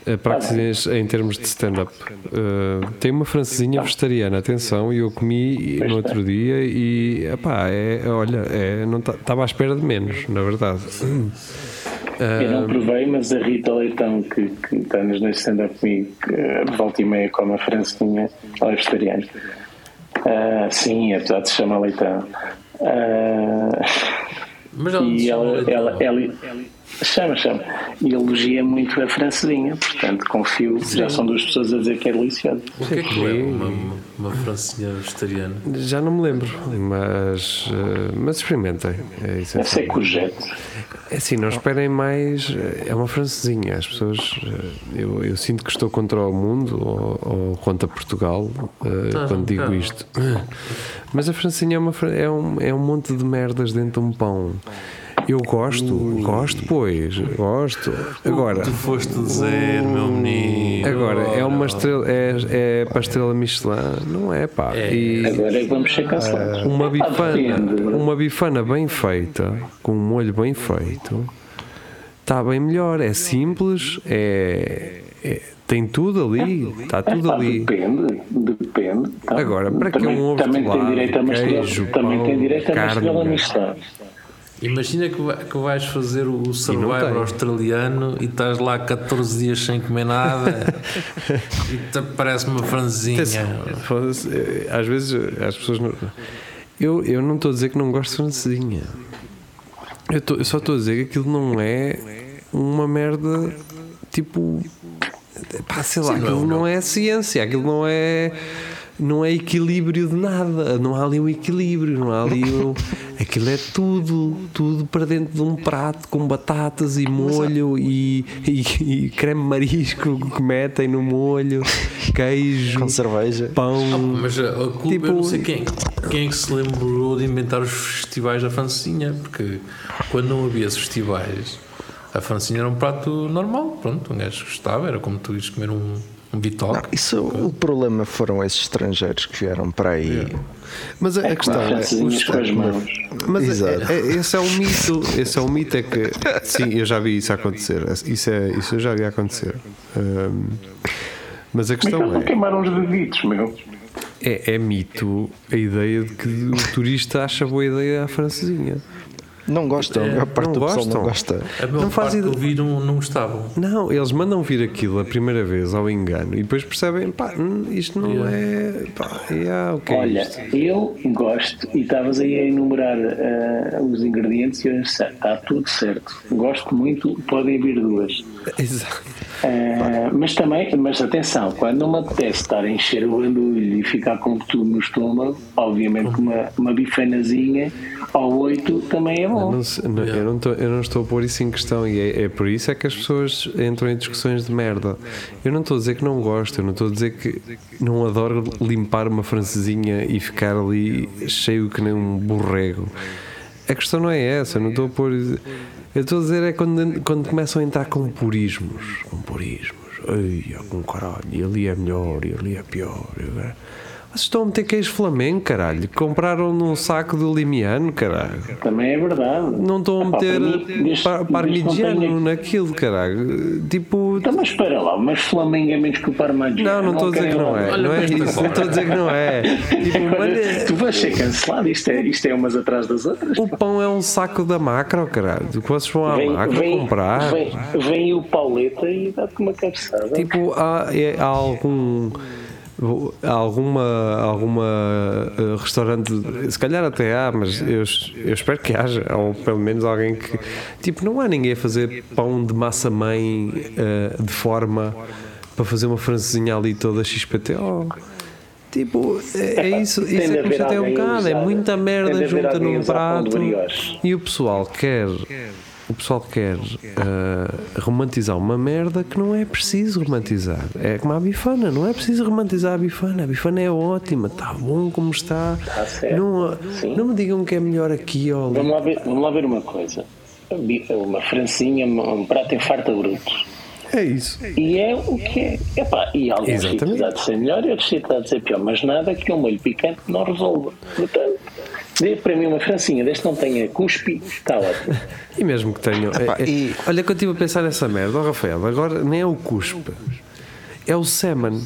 A Praxis em termos de stand-up. Ah, tem uma francesinha vegetariana, atenção, e eu comi no outro dia e epá, é, olha, é, não estava à espera de menos, na verdade. Eu não provei, mas a Rita Leitão, que, que está noites de stand-up comigo, que eh, volta e meia come a francesinha, ela é vegetariana. Ah, sim, apesar de se chamar Leitão. Ah, Mas ela e ela, Leitão. ela, ela- chama, chama. E elogia muito a francesinha, portanto, confio, já são duas pessoas a dizer que é delicioso. O que é que é uma, uma, uma francinha vegetariana? Já não me lembro, mas, ah, mas experimentem. É Deve ser essencial. courgette. É assim, não esperem mais. É uma francesinha. As pessoas. eh, Eu, eu sinto que estou contra o mundo ou, ou contra Portugal eh, Tá, quando digo tá. isto. Mas a francesinha é, uma, é, um, é um monte de merdas dentro de um pão. Eu gosto, gosto, pois, gosto. Agora, Tu foste dizer, meu menino. agora é uma estrela, é, é para estrela Michelin, não é pá. É. E Agora é que vamos ser cancelados. uma Ah, bifana, uma bifana bem feita, com um molho bem feito, está bem melhor. É simples, é, é- tem tudo ali, está tudo ali. Depende, depende. Agora, para que também, um ovo também tem estrelado, direito a uma queijo, também tem direito a uma estrela Michelin. Imagina que, vai- que vais fazer o Survivor australiano e estás lá 14 dias sem comer nada e te parece uma franzinha. Eh, Às vezes eh, as pessoas não. Eu, eu não estou a dizer que não gosto de francesinha. Eu, tô- eu só estou a dizer que aquilo não é uma merda tipo. Pá, sei lá, Sim, não é aquilo um- não é ciência, aquilo não é. Não é equilíbrio de nada, não há ali um equilíbrio, não há ali um. Aquilo é tudo, tudo para dentro de um prato com batatas e molho e, e, e creme marisco que metem no molho, queijo, Com cerveja. pão. Mas a, a culpa, Tipo- eu não sei quem, quem é que se lembrou de inventar os festivais da Francinha, porque quando não havia esses festivais, a Francinha era um prato normal, pronto, um gajo gostava, era como tu ires comer um, um bitoque. Isso, o problema foram esses estrangeiros que vieram para aí. Mas a, a questão é. Com as mãos. Mas é- Exato. é- esse é um mito. Esse é um mito é que sim, eu já vi isso acontecer. Isso é isso eu já vi acontecer. Hum, mas a é questão não é, queimaram os deditos, meu? é é mito a ideia de que o turista acha boa ideia a francesinha. Não gostam, a maior parte não do pessoal gostam. não gosta. A maior Não faz parte que ideia. ouviram não gostavam. Não, eles mandam vir aquilo a primeira vez ao engano e depois percebem, pá, hum, isto não é. Pá, yeah, o que é Olha, isto? eu gosto, e estavas aí a enumerar ah, os ingredientes e eu disse, está tudo certo. Gosto muito, podem vir duas. Exato. Ah, mas também, mas atenção, quando me apetece estar a encher o bandulho e ficar com tudo no estômago, obviamente uma, uma bifanazinha ao oito também é Eu bom. sei- não- eu, não tô- eu não estou a pôr isso em questão e é, é por isso é que as pessoas entram em discussões de merda. Eu não estou a dizer que não gosto, eu não estou a dizer que não adoro limpar uma francesinha e ficar ali cheio que nem um borrego. A questão não é essa, eu não estou a pôr. Eu estou a dizer é quando, quando começam a entrar com purismos. Com purismos. Ai, com caralho, e ali é melhor, e ali é pior. Vocês estão a meter queijo flamengo, caralho. Compraram num saco de limiano, caralho. Também é verdade. Não estou a meter que não parmigiano naquilo, caralho. Tipo. Então, mas espera lá, mas Flamengo é menos que o Parmigiano. Não, não estou a dizer que não é. Não é mas isso. Não estou a dizer que não é. Tipo, Agora, tu mas vais ser cancelado, isto é, isto é umas atrás das outras. o pão é um saco da macro, caralho. Que vocês vão à Vem, macro vem, comprar. vem, vem o Pauleta e dá-te uma cabeçada. Tipo, há, é- há algum. Alguma, alguma eh, restaurante, se calhar até há, mas eu, eu espero que haja, ou pelo menos alguém que. Tipo, não há ninguém a fazer pão de massa-mãe eh, de forma para fazer uma francesinha ali toda XPTO. Tipo, é, é isso, Tem isso é que me chateia um bocado. É muita merda junta num prato e o pessoal quer. O pessoal quer ah, romantizar uma merda que não é preciso romantizar. É como a bifana, não é preciso romantizar a bifana. A bifana é ótima, está bom como está. Está. Não, Sim. não me digam que é melhor aqui ou ali. Vamos lá ver, vamos lá ver uma coisa. Uma francinha, um prato em farta brutos. É isso. E é o que é. Epá, e alguns de ser melhor e outros de ser pior, mas nada que um molho picante não resolva. Portanto, dê para mim uma francinha, desde que não tenha cuspe, está ótimo. E mesmo que tenham. Epá, é- é- e- Olha que eu estive a pensar nessa merda, oh, Rafael, agora nem é o cuspe, é o semen.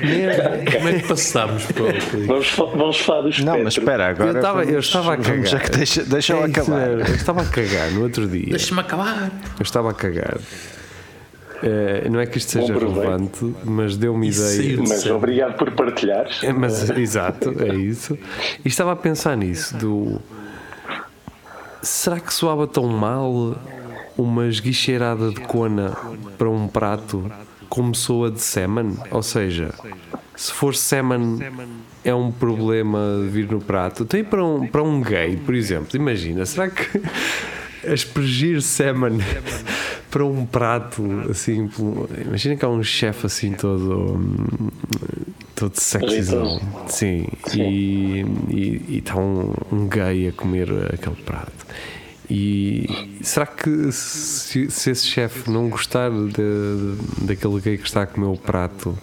Nem é- Como é que passámos para o Vamos, vamos falar dos Não, mas espera, agora. eu estava, eu estava a cagar. já que deixa, deixa eu É acabar. mesmo, Eu estava a cagar no outro dia. Deixa-me acabar. Eu estava a cagar. Eh, não é que isto seja relevante, mas deu-me ideia. de Mas obrigado por partilhares. É, mas, exato, é isso. E estava a pensar nisso: do será que soava tão mal uma esguicheirada de cona para um prato como soa de semen? Ou seja, se for semen é um problema vir no prato. Tem para um, para um gay, por exemplo, imagina, será que aspergir semen para um prato assim, imagina que há um chefe assim todo todo sexizão, sim, E, e, e está um, um gay a comer aquele prato. E será que se, se esse chefe não gostar de, daquele gay que está a comer o prato,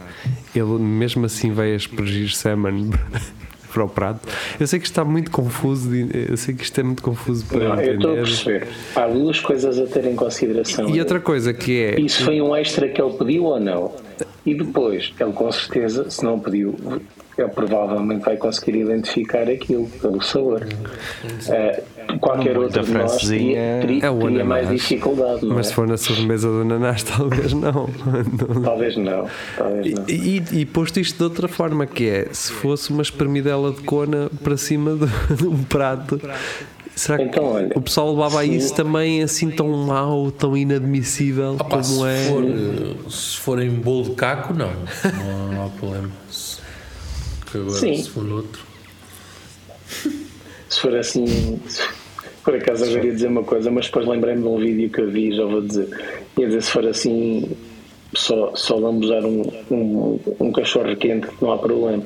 ele mesmo assim vai aspergir semen para o prato? Eu sei que isto está muito confuso, eu sei que isto é muito confuso para Não, eu estou a entender. perceber. Há duas coisas a ter em consideração. E outra coisa que é. Isso foi um extra que ele pediu ou não? E depois, ele com certeza, se não pediu, ele provavelmente vai conseguir identificar aquilo pelo sabor. Eh, qualquer outro de nós francesinha teria, teria, É o teria mais ananás. dificuldade. Não Mas é? se for na sobremesa do ananás, talvez não. Talvez não. Talvez não. E, e- e posto isto de outra forma, que é se fosse uma espremidela de cona para cima de, de um prato, Será que Então, olha, o pessoal levava a isso também assim tão mau, tão inadmissível Opa, se, como é? for, se for em bolo de caco, não. Não, não há problema. Agora, Sim. se for noutro. se for assim. Por acaso eu ia dizer uma coisa, mas depois lembrei-me de um vídeo que eu vi, já vou dizer. Ia dizer se for assim, só, só lambuzar um, um, um cachorro quente, não há problema.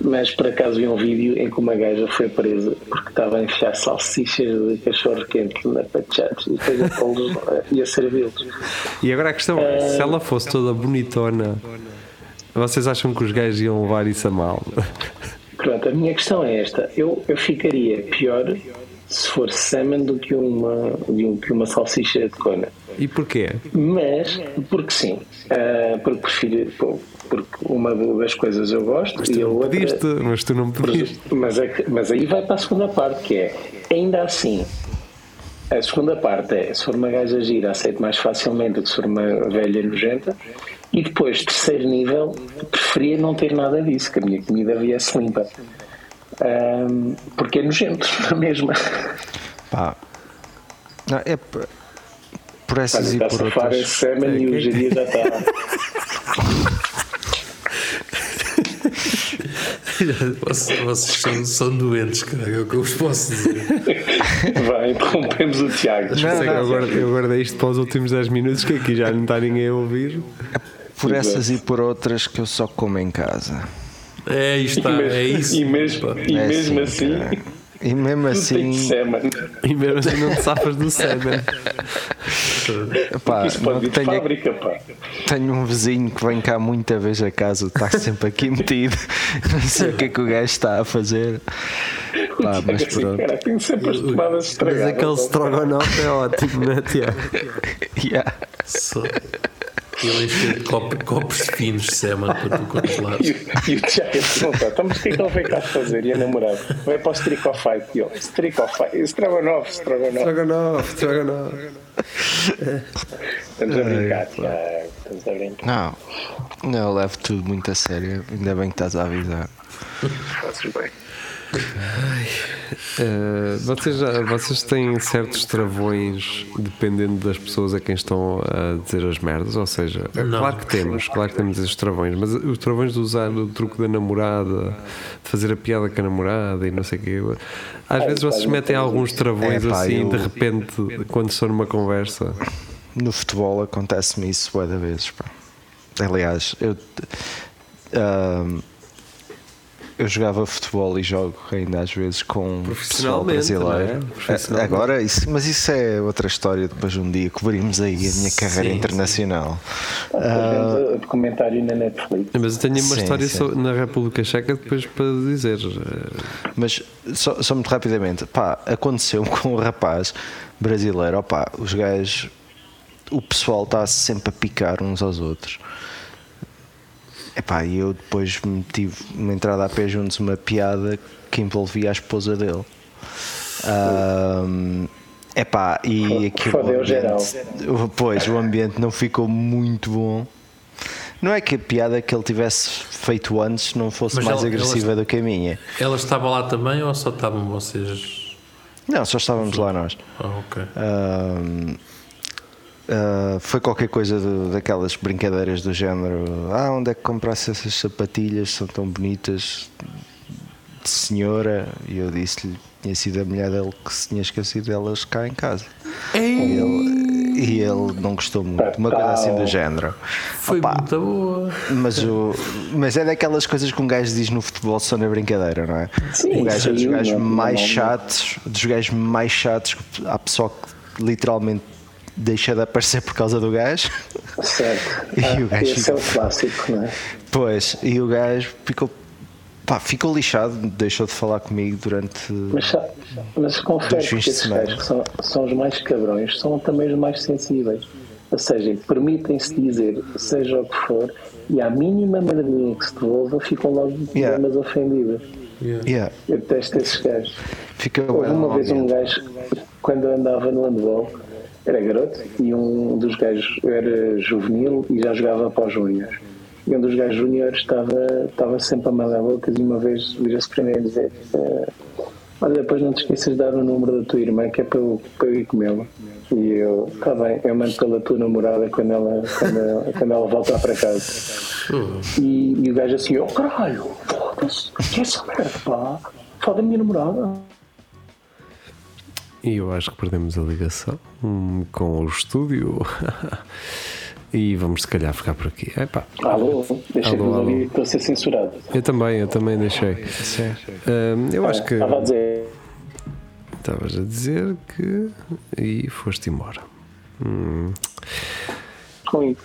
Mas por acaso vi um vídeo em que uma gaja foi presa porque estava a enfiar salsichas de cachorro quente na pachados e depois a pô-los, eh, e a servi-los. E agora a questão é: se ela fosse toda bonitona, vocês acham que os gajos iam levar isso a mal? Pronto, a minha questão é esta. Eu, eu ficaria pior se for salmon do que uma, do que uma salsicha de cona. E porquê? Mas, porque sim. Ah, porque prefiro. pô, Porque uma das coisas eu gosto e a outra. Pediste, mas tu não pediste. Mas, é mas aí vai para a segunda parte, que é ainda assim. A segunda parte é se for uma gaja gira, aceito mais facilmente do que se for uma velha nojenta. E depois, terceiro nível, preferia não ter nada disso, que a minha comida viesse limpa. Ahm, porque é nojento, na mesma. Pá. Não, é p- por essas Olha, e está a por safar outras. esse semen e o geria já está. Vocês, vocês são, são doentes, cara, é o que eu vos posso dizer. Vai, interrompemos o Tiago. Sei que eu guardei, eu guardei isto para os últimos 10 minutos, que aqui já não está ninguém a ouvir. Por essas e por outras que eu só como em casa. É, isto está, é isso. E mesmo, e É mesmo assim, assim. E mesmo assim. E mesmo assim não te safas do semen. pá, não pode vir de tenho, fábrica, pá. tenho um vizinho que vem cá muita vez a casa, está sempre aqui metido. Não sei o que é que o gajo está a fazer. Pá, mas Assim, pronto. cara, tenho sempre as tomadas Mas estragadas. aquele strogonoff é ótimo, não é, Tiago? Yeah. Só. Ele encheu de copo- copos finos de semen para tu congelar. E, o- e o Tiago pergunta: então, mas o que é que ele veio cá fazer? E a namorada vai para o Stricofite. E ele: Stricofite, Strogonoff, Strogonoff. Strogonoff, Strogonoff. Estamos a brincar, Tiago. Estamos a brincar. Não, não, eu levo tudo muito a sério. Ainda bem que estás a avisar. Fazes bem. Eh, vocês, já- vocês têm certos travões dependendo das pessoas a quem estão a dizer as merdas? Ou seja, é Não. claro que temos, claro que temos esses travões, mas os travões de usar o truque da namorada, de fazer a piada com a namorada e não sei o quê. Às vezes vocês metem alguns travões É, pá, assim, eu- de repente, quando estão numa conversa. No futebol acontece-me isso de vezes. Pá. Aliás, eu, ahm, eu jogava futebol e jogo ainda às vezes com pessoal é? brasileiro. Agora, isso, mas isso é outra história. Depois um dia cobrimos aí a minha carreira Sim, internacional. Depois vemos o documentário na Netflix. Mas eu tenho uma Sim, história sim. na República Checa depois para dizer. Mas só, só muito rapidamente, pá, aconteceu com um rapaz brasileiro, opá, os gajos, o pessoal está sempre a picar uns aos outros. Epá, e eu depois tive uma entrada a pé juntos uma piada que envolvia a esposa dele. Ahm, epá, e aquilo. Fodeu geral. o- Pois, o ambiente não ficou muito bom. Não é que a piada que ele tivesse feito antes não fosse Mas mais ela- agressiva do que a minha. Ela estava lá também ou só estavam vocês? Não, só estávamos lá nós. Ah, ok. Ah, foi qualquer coisa de- daquelas brincadeiras do género. Ah, onde é que compraste essas sapatilhas? São tão bonitas de senhora. E eu disse-lhe tinha sido a mulher dele que se tinha esquecido delas cá em casa. E ele, e ele não gostou muito. Uma coisa assim do género. Foi Opa, muito boa. mas, o, mas é daquelas coisas que um gajo diz no futebol só na brincadeira, não é? Sim, um gajo é dos gajos mais chatos, dos gajos mais chatos, que há pessoal que literalmente deixa de aparecer por causa do gajo. Certo. E Ah, o gajo esse é o clássico, não é? Pois, e o gajo ficou, pá, ficou lixado, deixou de falar comigo durante. Mas, mas fins que esses gajos que são, são os mais cabrões, são também os mais sensíveis. Ou seja, permitem-se dizer seja o que for, e à mínima madrinha que se devolva, ficam logo Yeah. yeah. ofendidas. Yeah, Eu detesto esses gajos. fica Houve uma vez um gajo, quando eu andava no handball, era garoto, e um dos gajos era juvenil e já jogava para os júniores. E um dos gajos júniores estava, estava sempre a mandar bocas e uma vez vira-se para mim e dizer: "Eh, Olha, depois não te esqueças de dar o número da tua irmã que é para eu, para eu ir comê-la. E eu, está bem, eu mando pela tua namorada quando ela, quando ela, quando ela voltar para casa. E, e o gajo assim, oh caralho, foda-se, que é essa merda, pá, foda a minha namorada. E eu acho que perdemos a ligação hum, com o estúdio. e vamos se calhar ficar por aqui. Epá. Alô, deixei Alô, de alô. ouvir, estou a ser censurado. Eu também, eu também deixei. Hum, eu acho que Estava a dizer, estavas a dizer que. e foste embora. Hum, com isso.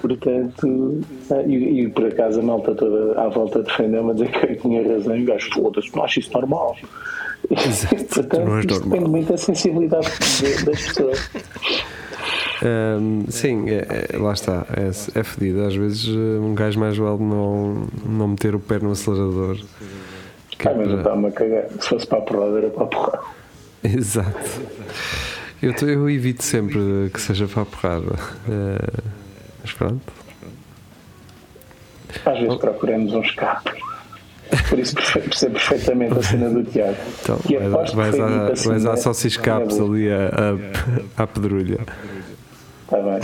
Portanto, ah, e, e por acaso a malta toda à volta defendeu-me a dizer que eu tinha razão e o gajo, foda-se, não acho isso normal. Exato, Portanto, não é isto normal. depende muito da sensibilidade de- das pessoas. hum, sim, é, é- lá está. É, é fedido. Às vezes eh, um gajo mais vale não, não meter o pé no acelerador. Que Ah, mas para- estava-me a cagar. Se fosse para a porrada, era para a porrada. Exato. Eu, eu evito sempre que seja para a porrada. Eh, mas pronto. Às vezes procuramos um escape. Por isso percebo perfeitamente a cena do Tiago. Então, E vais, vais, à, assim, vais à né? É, ali à, à, à pedrulha. Está bem.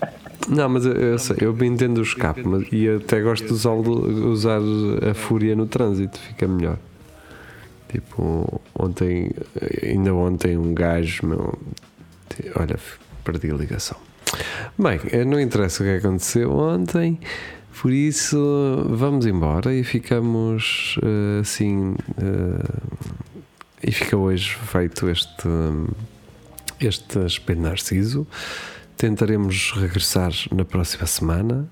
Não, mas eu, eu, sei, eu bem entendo o escape mas, e até gosto de usar, usar a fúria no trânsito, fica melhor. Tipo, ontem, ainda ontem, um gajo, meu, olha, perdi a ligação. Bem, não interessa o que aconteceu ontem, por isso vamos embora e ficamos eh, assim. eh, e fica hoje feito este, este Espelho Narciso. Tentaremos regressar na próxima semana.